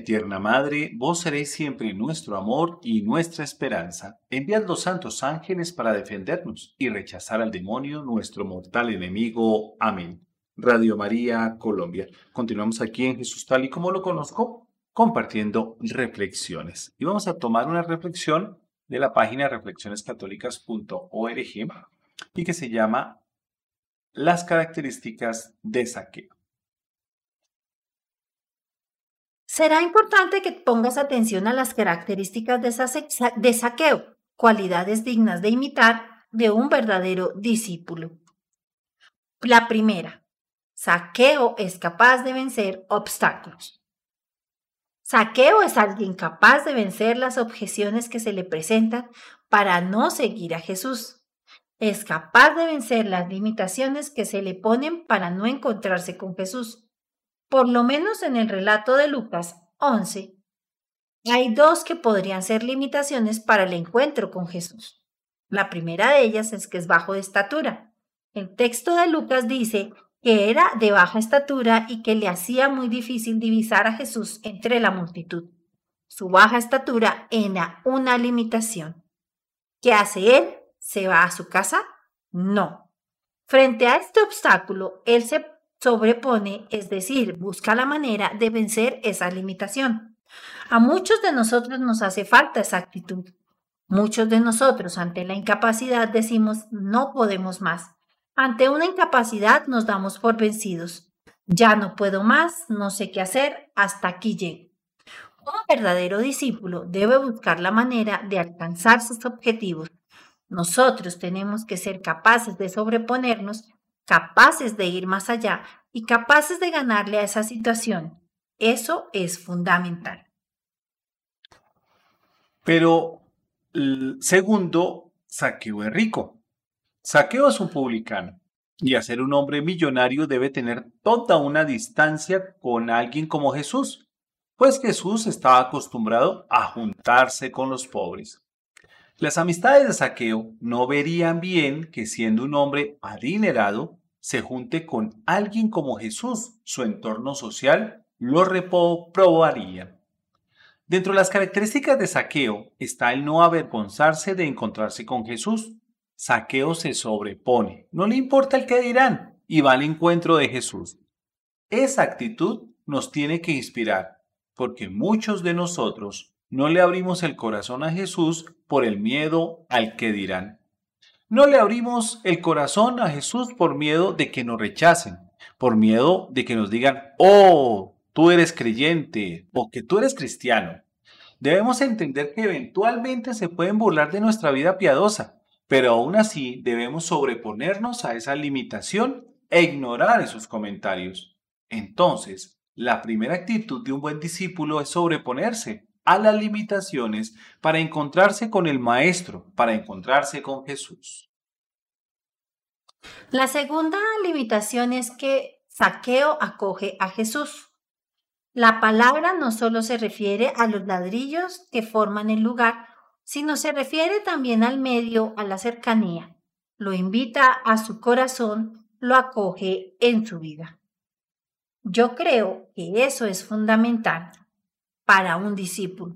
tierna Madre, vos seréis siempre nuestro amor y nuestra esperanza. Enviad los santos ángeles para defendernos y rechazar al demonio, nuestro mortal enemigo. Amén. Radio María, Colombia. Continuamos aquí en Jesús tal y como lo conozco, compartiendo reflexiones. Y vamos a tomar una reflexión de la página reflexionescatólicas.org y que se llama Las características de saqueo. Será importante que pongas atención a las características de, de saqueo, cualidades dignas de imitar de un verdadero discípulo. La primera, saqueo es capaz de vencer obstáculos. Saqueo es alguien capaz de vencer las objeciones que se le presentan para no seguir a Jesús. Es capaz de vencer las limitaciones que se le ponen para no encontrarse con Jesús. Por lo menos en el relato de Lucas 11, hay dos que podrían ser limitaciones para el encuentro con Jesús. La primera de ellas es que es bajo de estatura. El texto de Lucas dice que era de baja estatura y que le hacía muy difícil divisar a Jesús entre la multitud. Su baja estatura era una limitación. ¿Qué hace él? ¿Se va a su casa? No. Frente a este obstáculo, él se sobrepone, es decir, busca la manera de vencer esa limitación. A muchos de nosotros nos hace falta esa actitud. Muchos de nosotros ante la incapacidad decimos no podemos más. Ante una incapacidad nos damos por vencidos. Ya no puedo más, no sé qué hacer, hasta aquí llego. Un verdadero discípulo debe buscar la manera de alcanzar sus objetivos. Nosotros tenemos que ser capaces de sobreponernos, capaces de ir más allá y capaces de ganarle a esa situación. Eso es fundamental. Pero segundo, Saqueo es rico. Saqueo es un publicano y a ser un hombre millonario debe tener toda una distancia con alguien como Jesús, pues Jesús estaba acostumbrado a juntarse con los pobres. Las amistades de Saqueo no verían bien que siendo un hombre adinerado se junte con alguien como Jesús. Su entorno social lo reprobaría. Dentro de las características de Saqueo está el no avergonzarse de encontrarse con Jesús. Saqueo se sobrepone, no le importa el que dirán y va al encuentro de Jesús. Esa actitud nos tiene que inspirar, porque muchos de nosotros no le abrimos el corazón a Jesús por el miedo al que dirán. No le abrimos el corazón a Jesús por miedo de que nos rechacen, por miedo de que nos digan, oh, tú eres creyente o que tú eres cristiano. Debemos entender que eventualmente se pueden burlar de nuestra vida piadosa, pero aún así debemos sobreponernos a esa limitación e ignorar esos comentarios. Entonces, la primera actitud de un buen discípulo es sobreponerse a las limitaciones para encontrarse con el Maestro, para encontrarse con Jesús. La segunda limitación es que Saqueo acoge a Jesús. La palabra no solo se refiere a los ladrillos que forman el lugar, sino se refiere también al medio, a la cercanía. Lo invita a su corazón, lo acoge en su vida. Yo creo que eso es fundamental para un discípulo.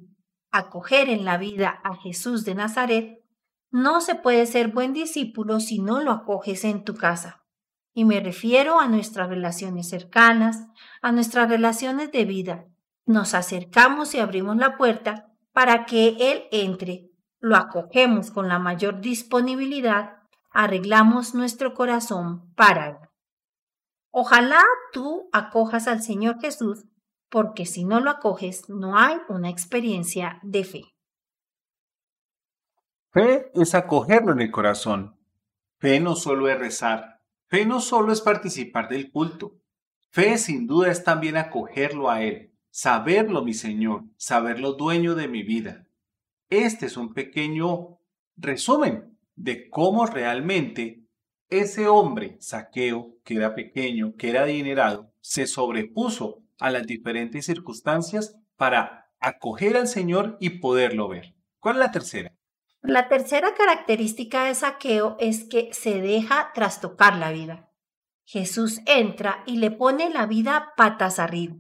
Acoger en la vida a Jesús de Nazaret. No se puede ser buen discípulo si no lo acoges en tu casa. Y me refiero a nuestras relaciones cercanas, a nuestras relaciones de vida. Nos acercamos y abrimos la puerta para que Él entre, lo acogemos con la mayor disponibilidad, arreglamos nuestro corazón para él. Ojalá tú acojas al Señor Jesús, porque si no lo acoges, no hay una experiencia de fe. Fe es acogerlo en el corazón. Fe no solo es rezar. Fe no solo es participar del culto. Fe sin duda es también acogerlo a Él, saberlo mi Señor, saberlo dueño de mi vida. Este es un pequeño resumen de cómo realmente ese hombre, saqueo, que era pequeño, que era adinerado, se sobrepuso a las diferentes circunstancias para acoger al Señor y poderlo ver. ¿Cuál es la tercera? La tercera característica de saqueo es que se deja trastocar la vida. Jesús entra y le pone la vida patas arriba.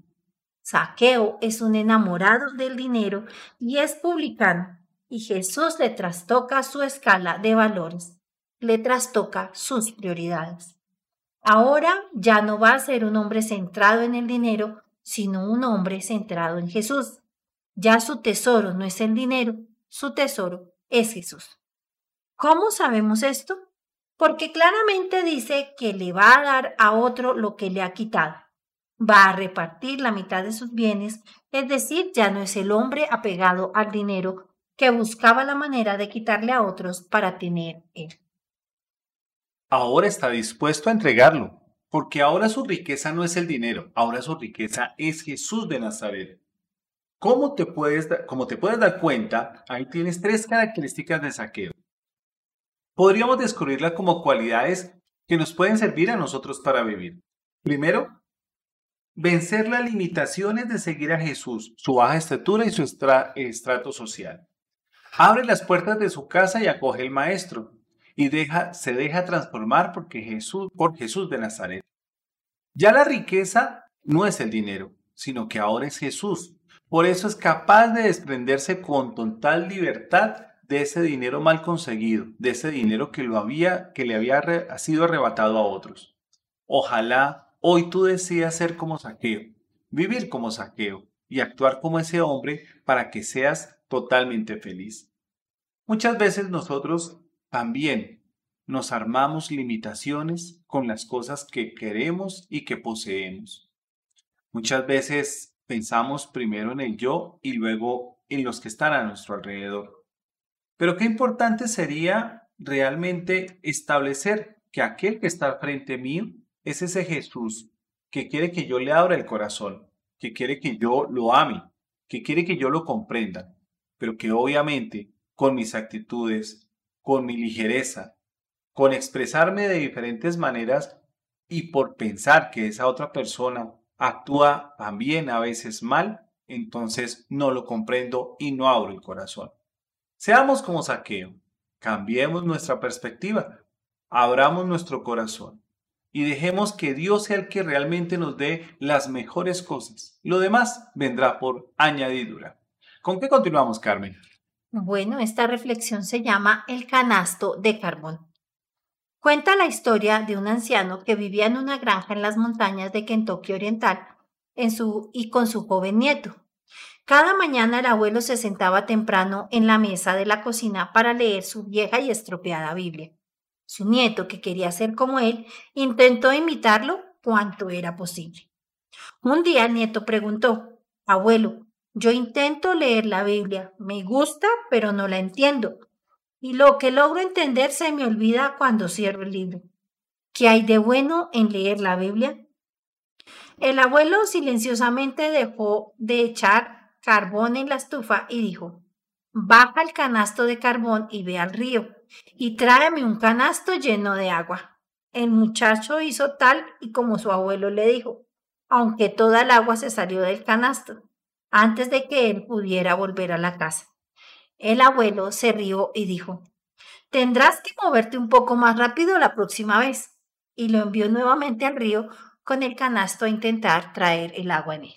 Saqueo es un enamorado del dinero y es publicano, y Jesús le trastoca su escala de valores, le trastoca sus prioridades. Ahora ya no va a ser un hombre centrado en el dinero, sino un hombre centrado en Jesús. Ya su tesoro no es el dinero, su tesoro es Jesús. ¿Cómo sabemos esto? Porque claramente dice que le va a dar a otro lo que le ha quitado. Va a repartir la mitad de sus bienes, es decir, ya no es el hombre apegado al dinero que buscaba la manera de quitarle a otros para tener él. Ahora está dispuesto a entregarlo, porque ahora su riqueza no es el dinero, ahora su riqueza es Jesús de Nazaret. ¿Cómo te puedes, como te puedes dar cuenta, ahí tienes tres características de saqueo. Podríamos descubrirlas como cualidades que nos pueden servir a nosotros para vivir. Primero, vencer las limitaciones de seguir a Jesús, su baja estatura y su estrato social. Abre las puertas de su casa y acoge al maestro y se deja transformar porque Jesús, por Jesús de Nazaret. Ya la riqueza no es el dinero, sino que ahora es Jesús. Por eso es capaz de desprenderse con total libertad de ese dinero mal conseguido, de ese dinero que, lo había, que le había sido arrebatado a otros. Ojalá hoy tú decidas ser como saqueo, vivir como saqueo y actuar como ese hombre para que seas totalmente feliz. Muchas veces nosotros también nos armamos limitaciones con las cosas que queremos y que poseemos. Muchas veces pensamos primero en el yo y luego en los que están a nuestro alrededor. Pero qué importante sería realmente establecer que aquel que está frente mío es ese Jesús que quiere que yo le abra el corazón, que quiere que yo lo ame, que quiere que yo lo comprenda, pero que obviamente con mis actitudes, con mi ligereza, con expresarme de diferentes maneras y por pensar que esa otra persona actúa también a veces mal, entonces no lo comprendo y no abro el corazón. Seamos como saqueo, cambiemos nuestra perspectiva, abramos nuestro corazón y dejemos que Dios sea el que realmente nos dé las mejores cosas. Lo demás vendrá por añadidura. ¿Con qué continuamos, Carmen? Bueno, esta reflexión se llama El canasto de carbón. Cuenta la historia de un anciano que vivía en una granja en las montañas de Kentucky Oriental en su, y con su joven nieto. Cada mañana el abuelo se sentaba temprano en la mesa de la cocina para leer su vieja y estropeada Biblia. Su nieto, que quería ser como él, intentó imitarlo cuanto era posible. Un día el nieto preguntó, Abuelo, yo intento leer la Biblia, me gusta, pero no la entiendo. Y lo que logro entender se me olvida cuando cierro el libro. ¿Qué hay de bueno en leer la Biblia? El abuelo silenciosamente dejó de echar carbón en la estufa y dijo, baja el canasto de carbón y ve al río y tráeme un canasto lleno de agua. El muchacho hizo tal y como su abuelo le dijo, aunque toda el agua se salió del canasto, antes de que él pudiera volver a la casa. El abuelo se rió y dijo, tendrás que moverte un poco más rápido la próxima vez. Y lo envió nuevamente al río con el canasto a intentar traer el agua en él.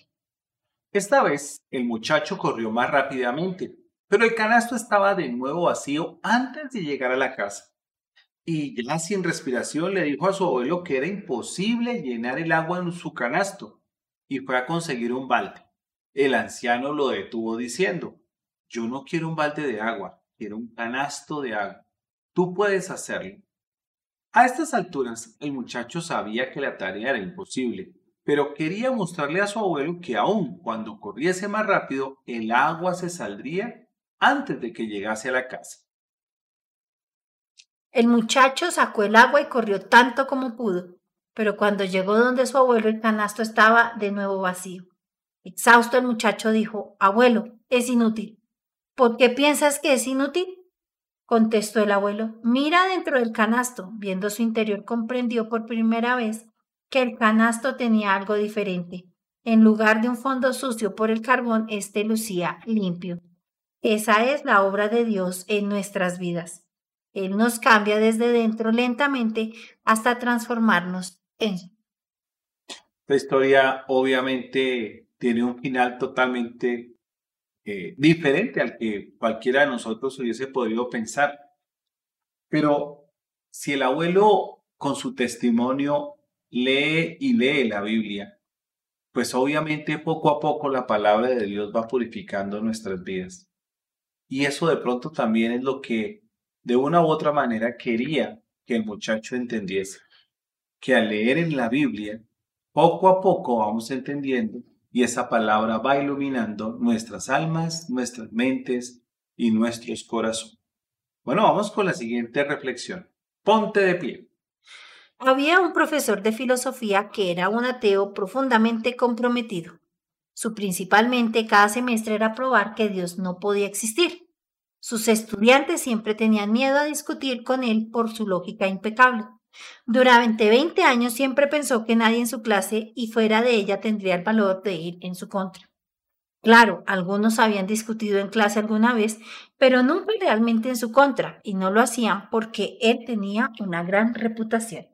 Esta vez el muchacho corrió más rápidamente, pero el canasto estaba de nuevo vacío antes de llegar a la casa. Y ya sin respiración le dijo a su abuelo que era imposible llenar el agua en su canasto y fue a conseguir un balde. El anciano lo detuvo diciendo, yo no quiero un balde de agua, quiero un canasto de agua. Tú puedes hacerlo. A estas alturas, el muchacho sabía que la tarea era imposible, pero quería mostrarle a su abuelo que aun cuando corriese más rápido, el agua se saldría antes de que llegase a la casa. El muchacho sacó el agua y corrió tanto como pudo, pero cuando llegó donde su abuelo el canasto estaba de nuevo vacío. Exhausto el muchacho dijo, Abuelo, es inútil. ¿Por qué piensas que es inútil? contestó el abuelo. Mira dentro del canasto. Viendo su interior comprendió por primera vez que el canasto tenía algo diferente. En lugar de un fondo sucio por el carbón, este lucía limpio. Esa es la obra de Dios en nuestras vidas. Él nos cambia desde dentro lentamente hasta transformarnos en Esta historia obviamente tiene un final totalmente eh, diferente al que cualquiera de nosotros hubiese podido pensar. Pero si el abuelo con su testimonio lee y lee la Biblia, pues obviamente poco a poco la palabra de Dios va purificando nuestras vidas. Y eso de pronto también es lo que de una u otra manera quería que el muchacho entendiese. Que al leer en la Biblia, poco a poco vamos entendiendo y esa palabra va iluminando nuestras almas, nuestras mentes y nuestros corazones. Bueno, vamos con la siguiente reflexión. Ponte de pie. Había un profesor de filosofía que era un ateo profundamente comprometido. Su principalmente cada semestre era probar que Dios no podía existir. Sus estudiantes siempre tenían miedo a discutir con él por su lógica impecable. Durante 20 años siempre pensó que nadie en su clase y fuera de ella tendría el valor de ir en su contra. Claro, algunos habían discutido en clase alguna vez, pero nunca realmente en su contra, y no lo hacían porque él tenía una gran reputación.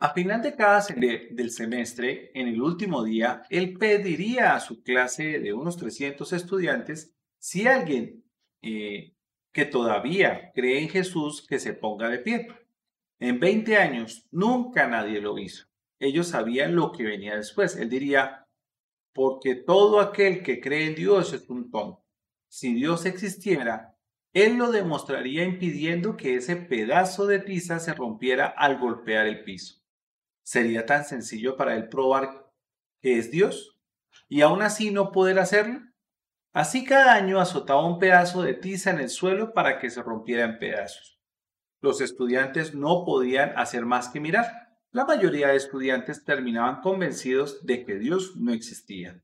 A final de cada sem- del semestre, en el último día, él pediría a su clase de unos 300 estudiantes si alguien eh, que todavía cree en Jesús que se ponga de pie. En 20 años nunca nadie lo hizo. Ellos sabían lo que venía después. Él diría, porque todo aquel que cree en Dios es un tonto. Si Dios existiera, Él lo demostraría impidiendo que ese pedazo de tiza se rompiera al golpear el piso. ¿Sería tan sencillo para Él probar que es Dios? ¿Y aún así no poder hacerlo? Así cada año azotaba un pedazo de tiza en el suelo para que se rompiera en pedazos. Los estudiantes no podían hacer más que mirar. La mayoría de estudiantes terminaban convencidos de que Dios no existía.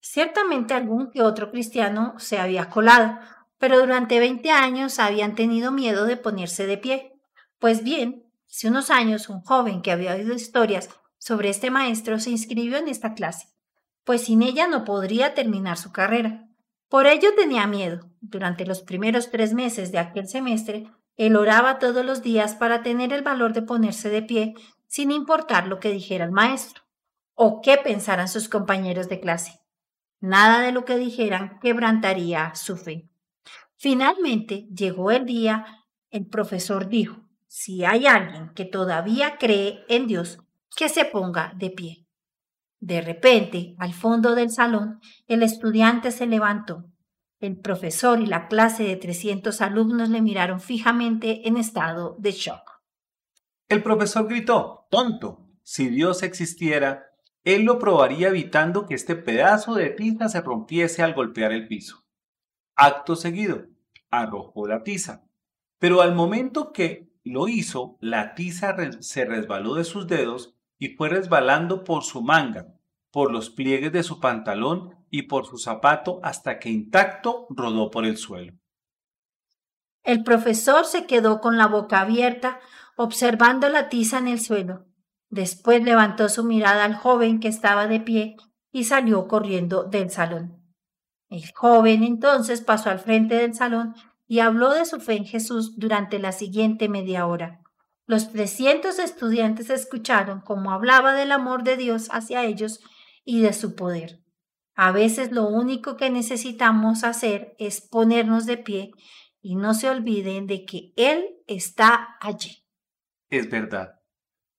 Ciertamente algún que otro cristiano se había colado, pero durante 20 años habían tenido miedo de ponerse de pie. Pues bien, hace unos años un joven que había oído historias sobre este maestro se inscribió en esta clase, pues sin ella no podría terminar su carrera. Por ello tenía miedo. Durante los primeros tres meses de aquel semestre, él oraba todos los días para tener el valor de ponerse de pie sin importar lo que dijera el maestro o qué pensaran sus compañeros de clase. Nada de lo que dijeran quebrantaría su fe. Finalmente llegó el día, el profesor dijo, si hay alguien que todavía cree en Dios, que se ponga de pie. De repente, al fondo del salón, el estudiante se levantó. El profesor y la clase de 300 alumnos le miraron fijamente en estado de shock. El profesor gritó, tonto, si Dios existiera, Él lo probaría evitando que este pedazo de tiza se rompiese al golpear el piso. Acto seguido, arrojó la tiza, pero al momento que lo hizo, la tiza se resbaló de sus dedos y fue resbalando por su manga, por los pliegues de su pantalón y por su zapato hasta que intacto rodó por el suelo. El profesor se quedó con la boca abierta, observando la tiza en el suelo. Después levantó su mirada al joven que estaba de pie y salió corriendo del salón. El joven entonces pasó al frente del salón y habló de su fe en Jesús durante la siguiente media hora. Los 300 estudiantes escucharon cómo hablaba del amor de Dios hacia ellos y de su poder. A veces lo único que necesitamos hacer es ponernos de pie y no se olviden de que Él está allí. Es verdad,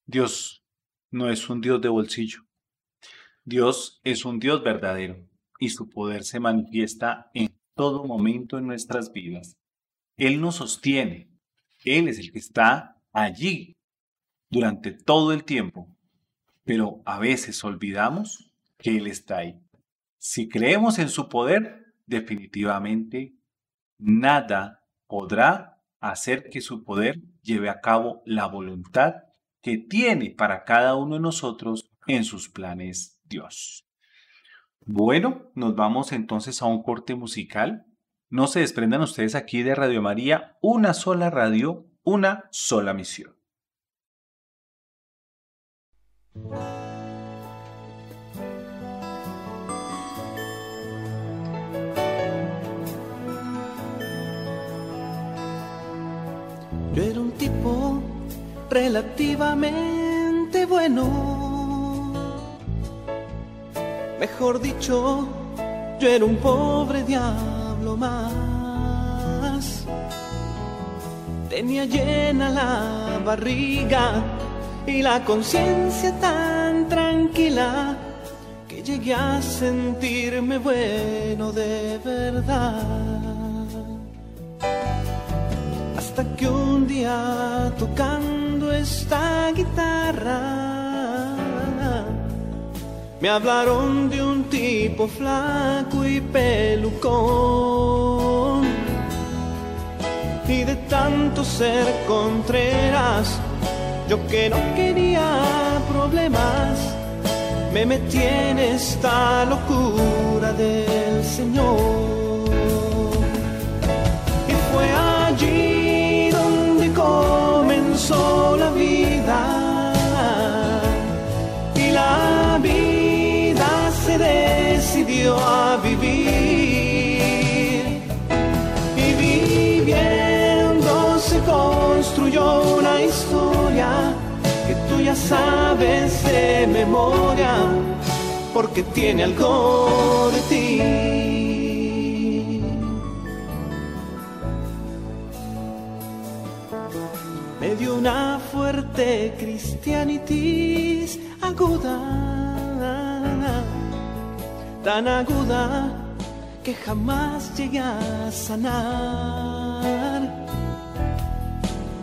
Dios no es un Dios de bolsillo. Dios es un Dios verdadero y su poder se manifiesta en todo momento en nuestras vidas. Él nos sostiene. Él es el que está allí durante todo el tiempo. Pero a veces olvidamos que Él está ahí. Si creemos en su poder, definitivamente nada podrá hacer que su poder lleve a cabo la voluntad que tiene para cada uno de nosotros en sus planes Dios. Bueno, nos vamos entonces a un corte musical. No se desprendan ustedes aquí de Radio María, una sola radio, una sola misión. Yo era un tipo relativamente bueno. Mejor dicho, yo era un pobre diablo más. Tenía llena la barriga y la conciencia tan tranquila que llegué a sentirme bueno de verdad. Hasta que un tocando esta guitarra. Me hablaron de un tipo flaco y pelucón. Y de tanto ser contreras yo que no quería problemas me metí en esta locura del Señor sabes de memoria porque tiene algo de ti. me dio una fuerte cristianitis aguda, tan aguda que jamás llegué a sanar.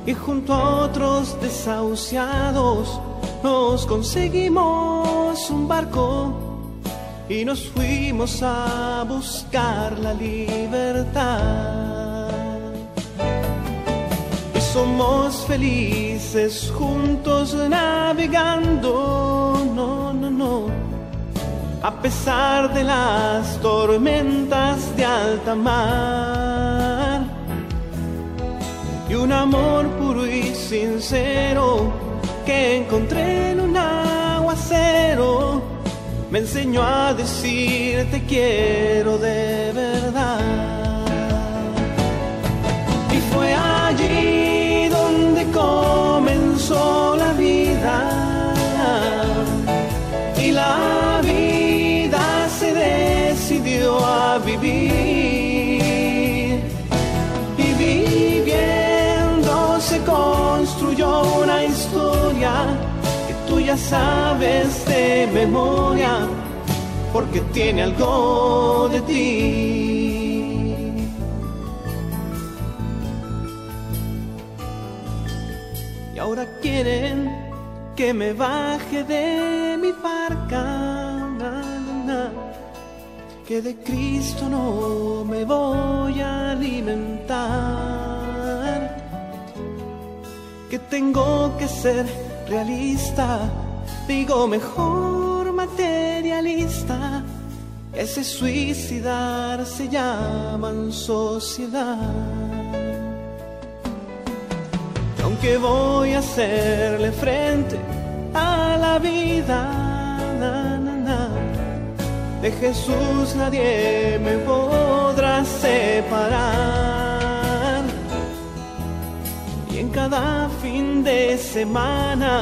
Y junto a otros desahuciados nos conseguimos un barco y nos fuimos a buscar la libertad y somos felices juntos navegando, no, no, no, a pesar de las tormentas de alta mar. Y un amor puro y sincero que encontré en un aguacero me enseñó a decir te quiero de verdad. Y fue allí donde comenzó la vida. Y la vida se decidió a vivir. Ya sabes de memoria. Porque tiene algo de ti. y ahora quieren que me baje de mi barca, na, na, na, que de Cristo no me voy a alimentar, que tengo que ser realista, digo mejor materialista, ese suicidar se llaman sociedad aunque voy a hacerle frente a la vida. De Jesús nadie me podrá separar. Y en cada fin de semana,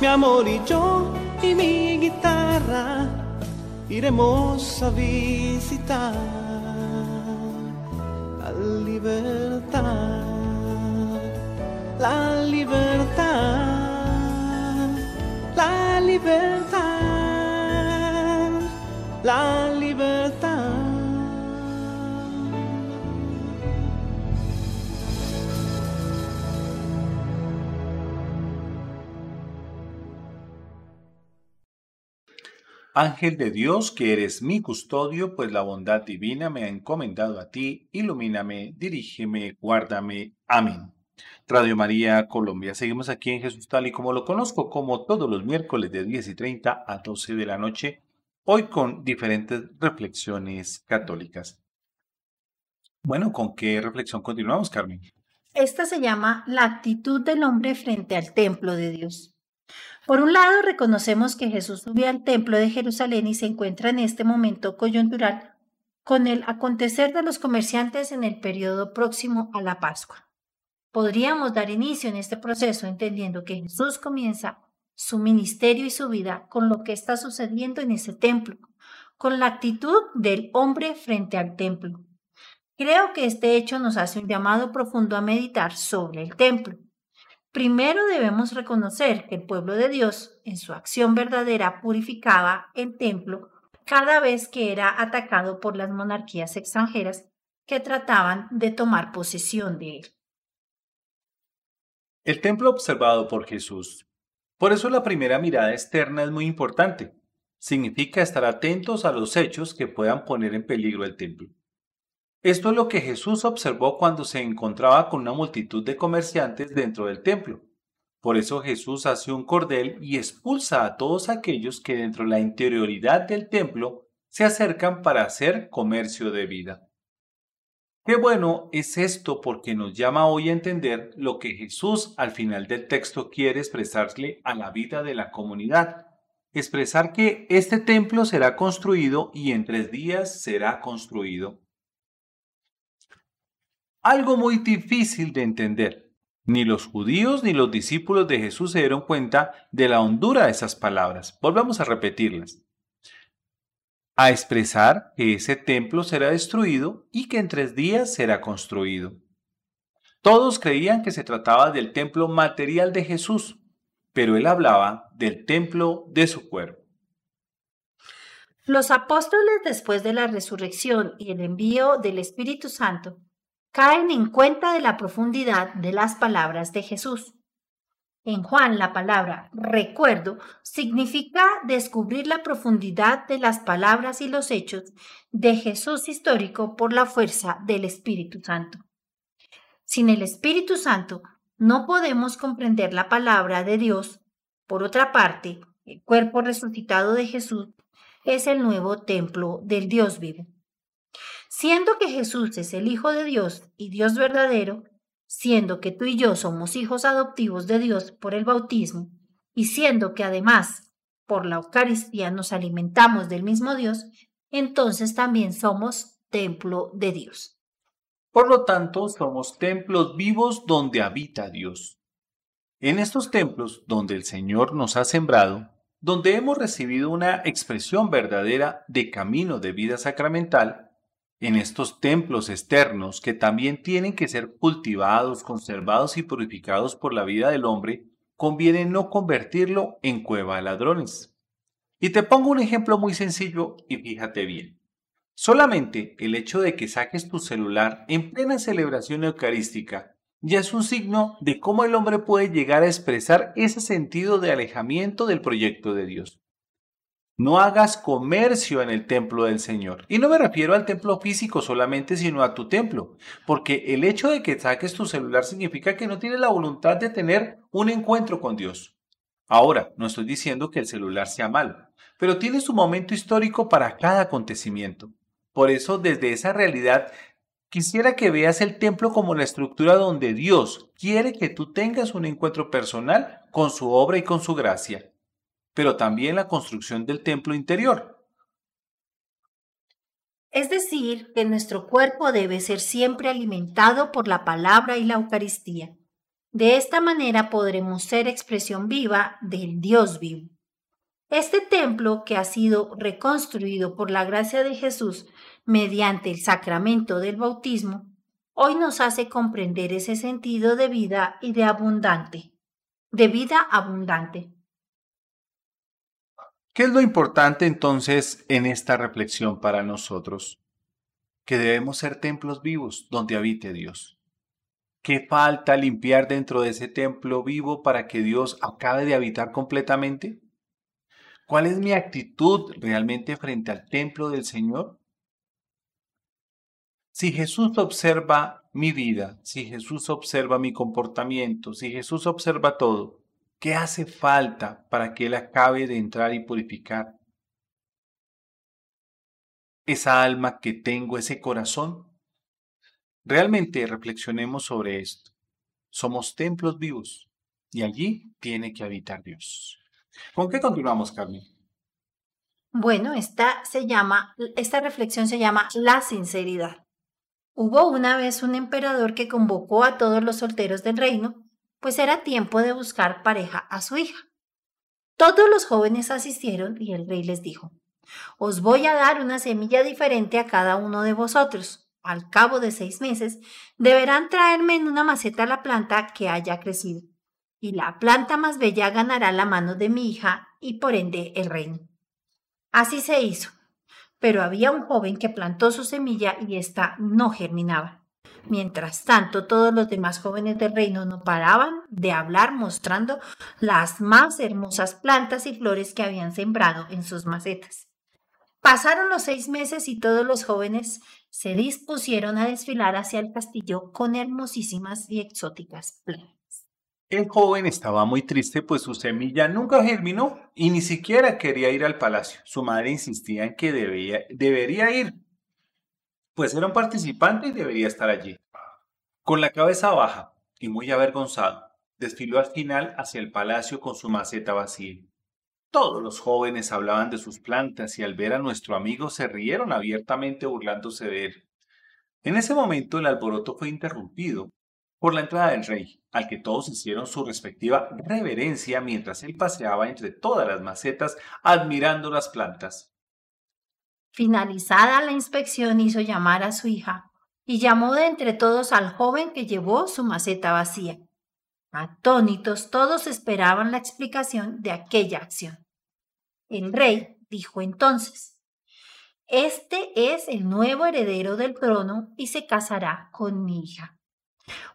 mi amor y yo y mi guitarra iremos a visitar la libertad la libertad, la libertad, la libertad. Ángel de Dios, que eres mi custodio, pues la bondad divina me ha encomendado a ti, ilumíname, dirígeme, guárdame. Amén. Radio María Colombia. Seguimos aquí en Jesús tal y como lo conozco, como todos los miércoles de 10 y 30 a 12 de la noche, hoy con diferentes reflexiones católicas. Bueno, ¿con qué reflexión continuamos, Carmen? Esta se llama la actitud del hombre frente al templo de Dios. Por un lado, reconocemos que Jesús subió al templo de Jerusalén y se encuentra en este momento coyuntural con el acontecer de los comerciantes en el periodo próximo a la Pascua. Podríamos dar inicio en este proceso entendiendo que Jesús comienza su ministerio y su vida con lo que está sucediendo en ese templo, con la actitud del hombre frente al templo. Creo que este hecho nos hace un llamado profundo a meditar sobre el templo. Primero debemos reconocer que el pueblo de Dios, en su acción verdadera, purificaba el templo cada vez que era atacado por las monarquías extranjeras que trataban de tomar posesión de él. El templo observado por Jesús. Por eso la primera mirada externa es muy importante. Significa estar atentos a los hechos que puedan poner en peligro el templo. Esto es lo que Jesús observó cuando se encontraba con una multitud de comerciantes dentro del templo. Por eso Jesús hace un cordel y expulsa a todos aquellos que dentro de la interioridad del templo se acercan para hacer comercio de vida. Qué bueno es esto porque nos llama hoy a entender lo que Jesús al final del texto quiere expresarle a la vida de la comunidad. Expresar que este templo será construido y en tres días será construido. Algo muy difícil de entender. Ni los judíos ni los discípulos de Jesús se dieron cuenta de la hondura de esas palabras. Volvamos a repetirlas a expresar que ese templo será destruido y que en tres días será construido. Todos creían que se trataba del templo material de Jesús, pero él hablaba del templo de su cuerpo. Los apóstoles después de la resurrección y el envío del Espíritu Santo caen en cuenta de la profundidad de las palabras de Jesús. En Juan la palabra recuerdo significa descubrir la profundidad de las palabras y los hechos de Jesús histórico por la fuerza del Espíritu Santo. Sin el Espíritu Santo no podemos comprender la palabra de Dios. Por otra parte, el cuerpo resucitado de Jesús es el nuevo templo del Dios vivo. Siendo que Jesús es el Hijo de Dios y Dios verdadero, siendo que tú y yo somos hijos adoptivos de Dios por el bautismo, y siendo que además por la Eucaristía nos alimentamos del mismo Dios, entonces también somos templo de Dios. Por lo tanto, somos templos vivos donde habita Dios. En estos templos donde el Señor nos ha sembrado, donde hemos recibido una expresión verdadera de camino de vida sacramental, en estos templos externos que también tienen que ser cultivados, conservados y purificados por la vida del hombre, conviene no convertirlo en cueva de ladrones. Y te pongo un ejemplo muy sencillo y fíjate bien. Solamente el hecho de que saques tu celular en plena celebración eucarística ya es un signo de cómo el hombre puede llegar a expresar ese sentido de alejamiento del proyecto de Dios. No hagas comercio en el templo del Señor. Y no me refiero al templo físico solamente, sino a tu templo. Porque el hecho de que saques tu celular significa que no tienes la voluntad de tener un encuentro con Dios. Ahora, no estoy diciendo que el celular sea malo, pero tiene su momento histórico para cada acontecimiento. Por eso, desde esa realidad, quisiera que veas el templo como la estructura donde Dios quiere que tú tengas un encuentro personal con su obra y con su gracia pero también la construcción del templo interior. Es decir, que nuestro cuerpo debe ser siempre alimentado por la palabra y la Eucaristía. De esta manera podremos ser expresión viva del Dios vivo. Este templo, que ha sido reconstruido por la gracia de Jesús mediante el sacramento del bautismo, hoy nos hace comprender ese sentido de vida y de abundante, de vida abundante. ¿Qué es lo importante entonces en esta reflexión para nosotros? Que debemos ser templos vivos donde habite Dios. ¿Qué falta limpiar dentro de ese templo vivo para que Dios acabe de habitar completamente? ¿Cuál es mi actitud realmente frente al templo del Señor? Si Jesús observa mi vida, si Jesús observa mi comportamiento, si Jesús observa todo, ¿qué hace falta para que Él acabe de entrar y purificar esa alma que tengo, ese corazón? Realmente reflexionemos sobre esto. Somos templos vivos y allí tiene que habitar Dios. ¿Con qué continuamos, Carmen? Bueno, esta se llama, esta reflexión se llama la sinceridad. Hubo una vez un emperador que convocó a todos los solteros del reino, pues era tiempo de buscar pareja a su hija. Todos los jóvenes asistieron y el rey les dijo, Os voy a dar una semilla diferente a cada uno de vosotros. Al cabo de seis meses, deberán traerme en una maceta la planta que haya crecido, y la planta más bella ganará la mano de mi hija y por ende el reino. Así se hizo pero había un joven que plantó su semilla y ésta no germinaba. Mientras tanto, todos los demás jóvenes del reino no paraban de hablar mostrando las más hermosas plantas y flores que habían sembrado en sus macetas. Pasaron los seis meses y todos los jóvenes se dispusieron a desfilar hacia el castillo con hermosísimas y exóticas plantas. El joven estaba muy triste pues su semilla nunca germinó y ni siquiera quería ir al palacio. Su madre insistía en que debía, debería ir, pues era un participante y debería estar allí. Con la cabeza baja y muy avergonzado, desfiló al final hacia el palacio con su maceta vacía. Todos los jóvenes hablaban de sus plantas y al ver a nuestro amigo se rieron abiertamente burlándose de él. En ese momento el alboroto fue interrumpido por la entrada del rey, al que todos hicieron su respectiva reverencia mientras él paseaba entre todas las macetas admirando las plantas. Finalizada la inspección hizo llamar a su hija y llamó de entre todos al joven que llevó su maceta vacía. Atónitos todos esperaban la explicación de aquella acción. El rey dijo entonces, Este es el nuevo heredero del trono y se casará con mi hija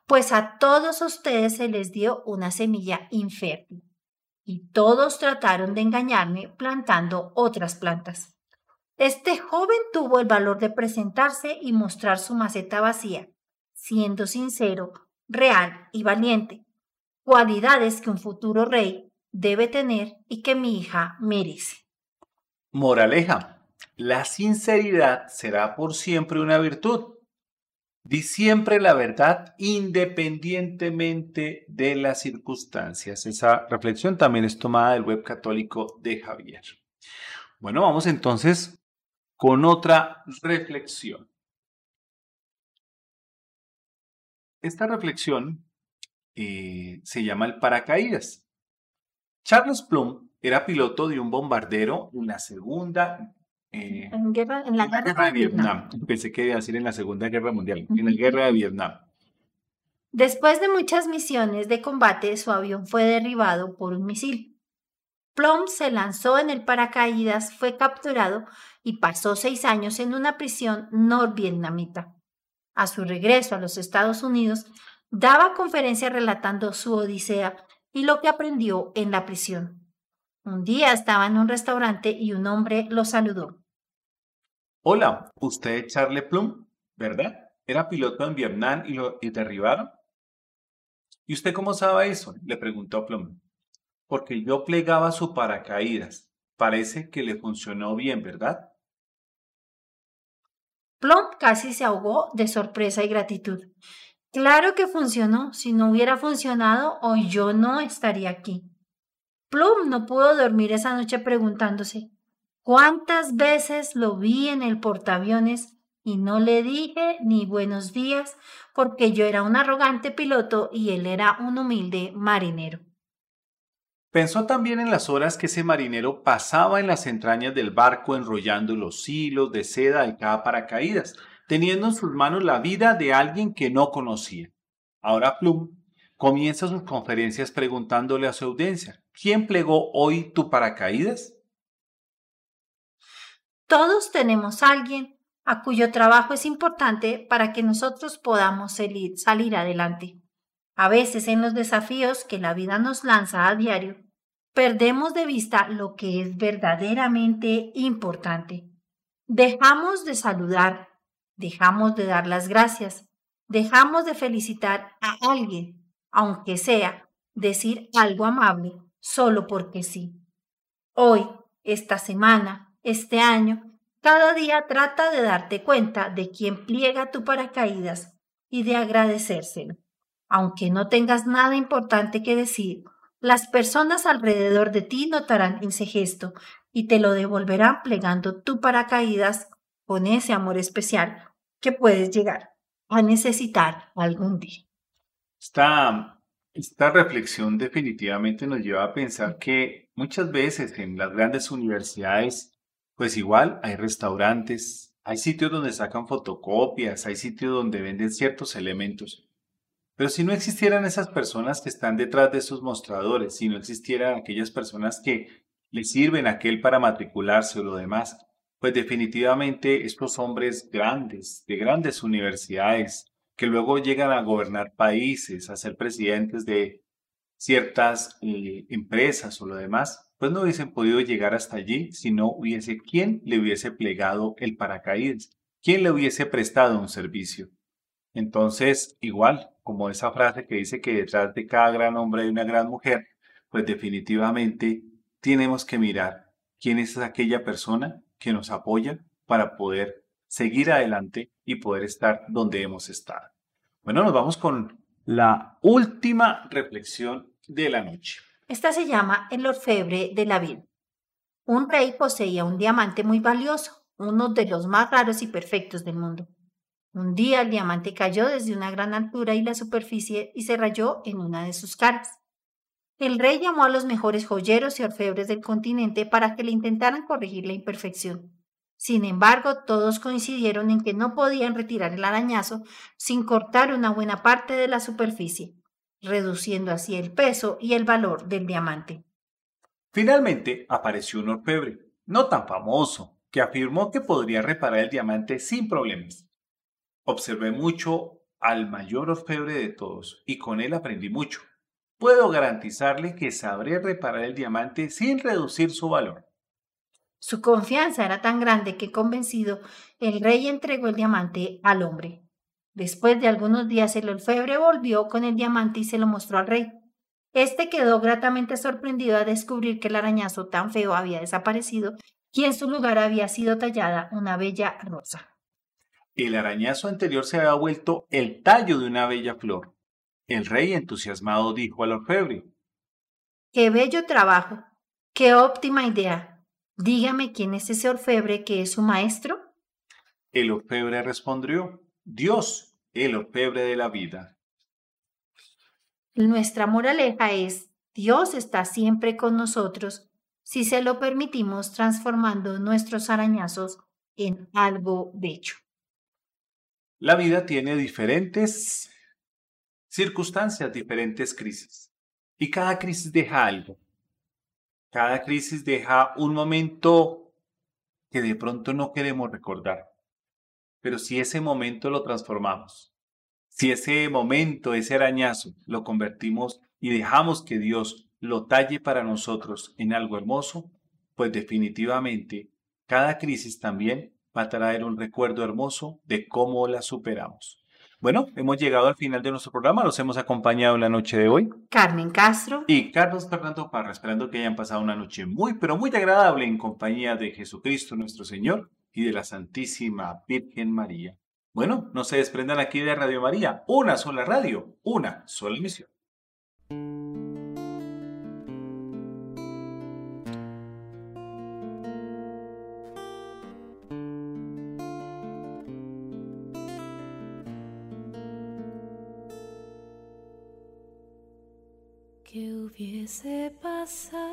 pues a todos ustedes se les dio una semilla infértil y todos trataron de engañarme plantando otras plantas. Este joven tuvo el valor de presentarse y mostrar su maceta vacía, siendo sincero, real y valiente, cualidades que un futuro rey debe tener y que mi hija merece. Moraleja, la sinceridad será por siempre una virtud Di siempre la verdad independientemente de las circunstancias. Esa reflexión también es tomada del web católico de Javier. Bueno, vamos entonces con otra reflexión. Esta reflexión eh, se llama el paracaídas. Charles Plum era piloto de un bombardero en la Segunda eh, en, guerra, en la, guerra, de Vietnam. Pensé que iba a decir en la Segunda Guerra Mundial, en la Guerra de Vietnam. Después de muchas misiones de combate, su avión fue derribado por un misil. Plum se lanzó en el paracaídas, fue capturado y pasó seis años en una prisión norvietnamita. A su regreso a los Estados Unidos, daba conferencias relatando su odisea y lo que aprendió en la prisión. Un día estaba en un restaurante y un hombre lo saludó. Hola, usted es Charlie Plum, ¿verdad? Era piloto en Vietnam y lo derribaron. ¿Y usted cómo sabe eso? Le preguntó Plum. Porque yo plegaba su paracaídas. Parece que le funcionó bien, ¿verdad? Plum casi se ahogó de sorpresa y gratitud. Claro que funcionó. Si no hubiera funcionado, hoy yo no estaría aquí. Plum no pudo dormir esa noche preguntándose, ¿Cuántas veces lo vi en el portaaviones y no le dije ni buenos días porque yo era un arrogante piloto y él era un humilde marinero? Pensó también en las horas que ese marinero pasaba en las entrañas del barco enrollando los hilos de seda de cada paracaídas, teniendo en sus manos la vida de alguien que no conocía. Ahora Plum comienza sus conferencias preguntándole a su audiencia, ¿quién plegó hoy tu paracaídas? Todos tenemos a alguien a cuyo trabajo es importante para que nosotros podamos salir, adelante. A veces en los desafíos que la vida nos lanza a diario, perdemos de vista lo que es verdaderamente importante. Dejamos de saludar, dejamos de dar las gracias, dejamos de felicitar a alguien, aunque sea decir algo amable, solo porque sí. Hoy, esta semana, este año, cada día trata de darte cuenta de quién pliega tu paracaídas y de agradecérselo. Aunque no tengas nada importante que decir, las personas alrededor de ti notarán ese gesto y te lo devolverán plegando tu paracaídas con ese amor especial que puedes llegar a necesitar algún día. Esta, esta reflexión definitivamente nos lleva a pensar que muchas veces en las grandes universidades, pues igual hay restaurantes, hay sitios donde sacan fotocopias, hay sitios donde venden ciertos elementos. Pero si no existieran esas personas que están detrás de esos mostradores, si no existieran aquellas personas que le sirven a aquel para matricularse o lo demás, pues definitivamente estos hombres grandes, de grandes universidades, que luego llegan a gobernar países, a ser presidentes de ciertas eh, empresas o lo demás, pues no hubiesen podido llegar hasta allí si no hubiese quien le hubiese plegado el paracaídas, quien le hubiese prestado un servicio. Entonces, igual, como esa frase que dice que detrás de cada gran hombre hay una gran mujer, pues definitivamente tenemos que mirar quién es aquella persona que nos apoya para poder seguir adelante y poder estar donde hemos estado. Bueno, nos vamos con la última reflexión de la noche. Esta se llama el orfebre de la vida. Un rey poseía un diamante muy valioso, uno de los más raros y perfectos del mundo. Un día el diamante cayó desde una gran altura y la superficie y se rayó en una de sus caras. El rey llamó a los mejores joyeros y orfebres del continente para que le intentaran corregir la imperfección. Sin embargo, todos coincidieron en que no podían retirar el arañazo sin cortar una buena parte de la superficie, reduciendo así el peso y el valor del diamante. Finalmente apareció un orfebre, no tan famoso, que afirmó que podría reparar el diamante sin problemas. Observé mucho al mayor orfebre de todos y con él aprendí mucho. Puedo garantizarle que sabré reparar el diamante sin reducir su valor. Su confianza era tan grande que convencido, el rey entregó el diamante al hombre. Después de algunos días el orfebre volvió con el diamante y se lo mostró al rey. Este quedó gratamente sorprendido a descubrir que el arañazo tan feo había desaparecido y en su lugar había sido tallada una bella rosa. El arañazo anterior se había vuelto el tallo de una bella flor. El rey entusiasmado dijo al orfebre, ¡Qué bello trabajo! ¡Qué óptima idea! Dígame quién es ese orfebre que es su maestro. El orfebre respondió, Dios, el orfebre de la vida. Nuestra moraleja es, Dios está siempre con nosotros si se lo permitimos transformando nuestros arañazos en algo bello. La vida tiene diferentes circunstancias, diferentes crisis. Y cada crisis deja algo. Cada crisis deja un momento que de pronto no queremos recordar. Pero si ese momento lo transformamos, si ese momento, ese arañazo, lo convertimos y dejamos que Dios lo talle para nosotros en algo hermoso, pues definitivamente cada crisis también va a traer un recuerdo hermoso de cómo la superamos. Bueno, hemos llegado al final de nuestro programa, los hemos acompañado en la noche de hoy. Carmen Castro. Y Carlos Fernando Parra, esperando que hayan pasado una noche muy, pero muy agradable en compañía de Jesucristo nuestro Señor y de la Santísima Virgen María. Bueno, no se desprendan aquí de Radio María, una sola radio, una sola emisión. Hubiese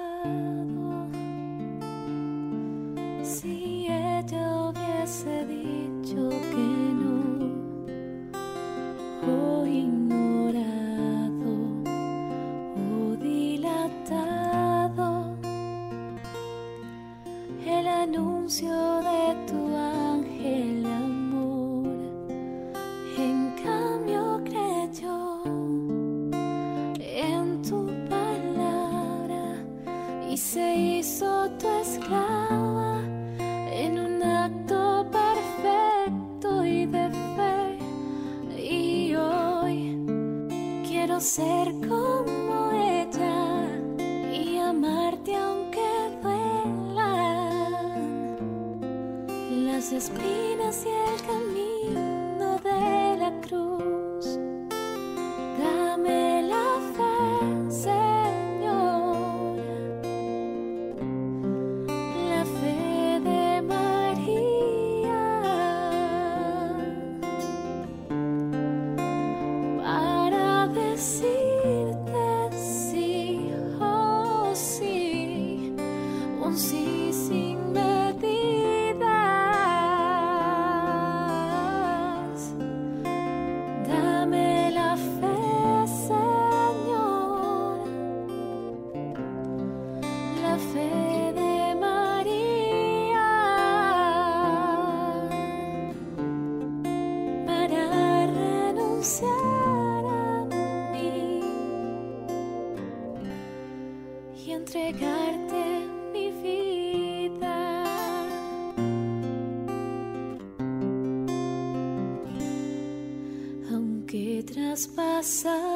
sun.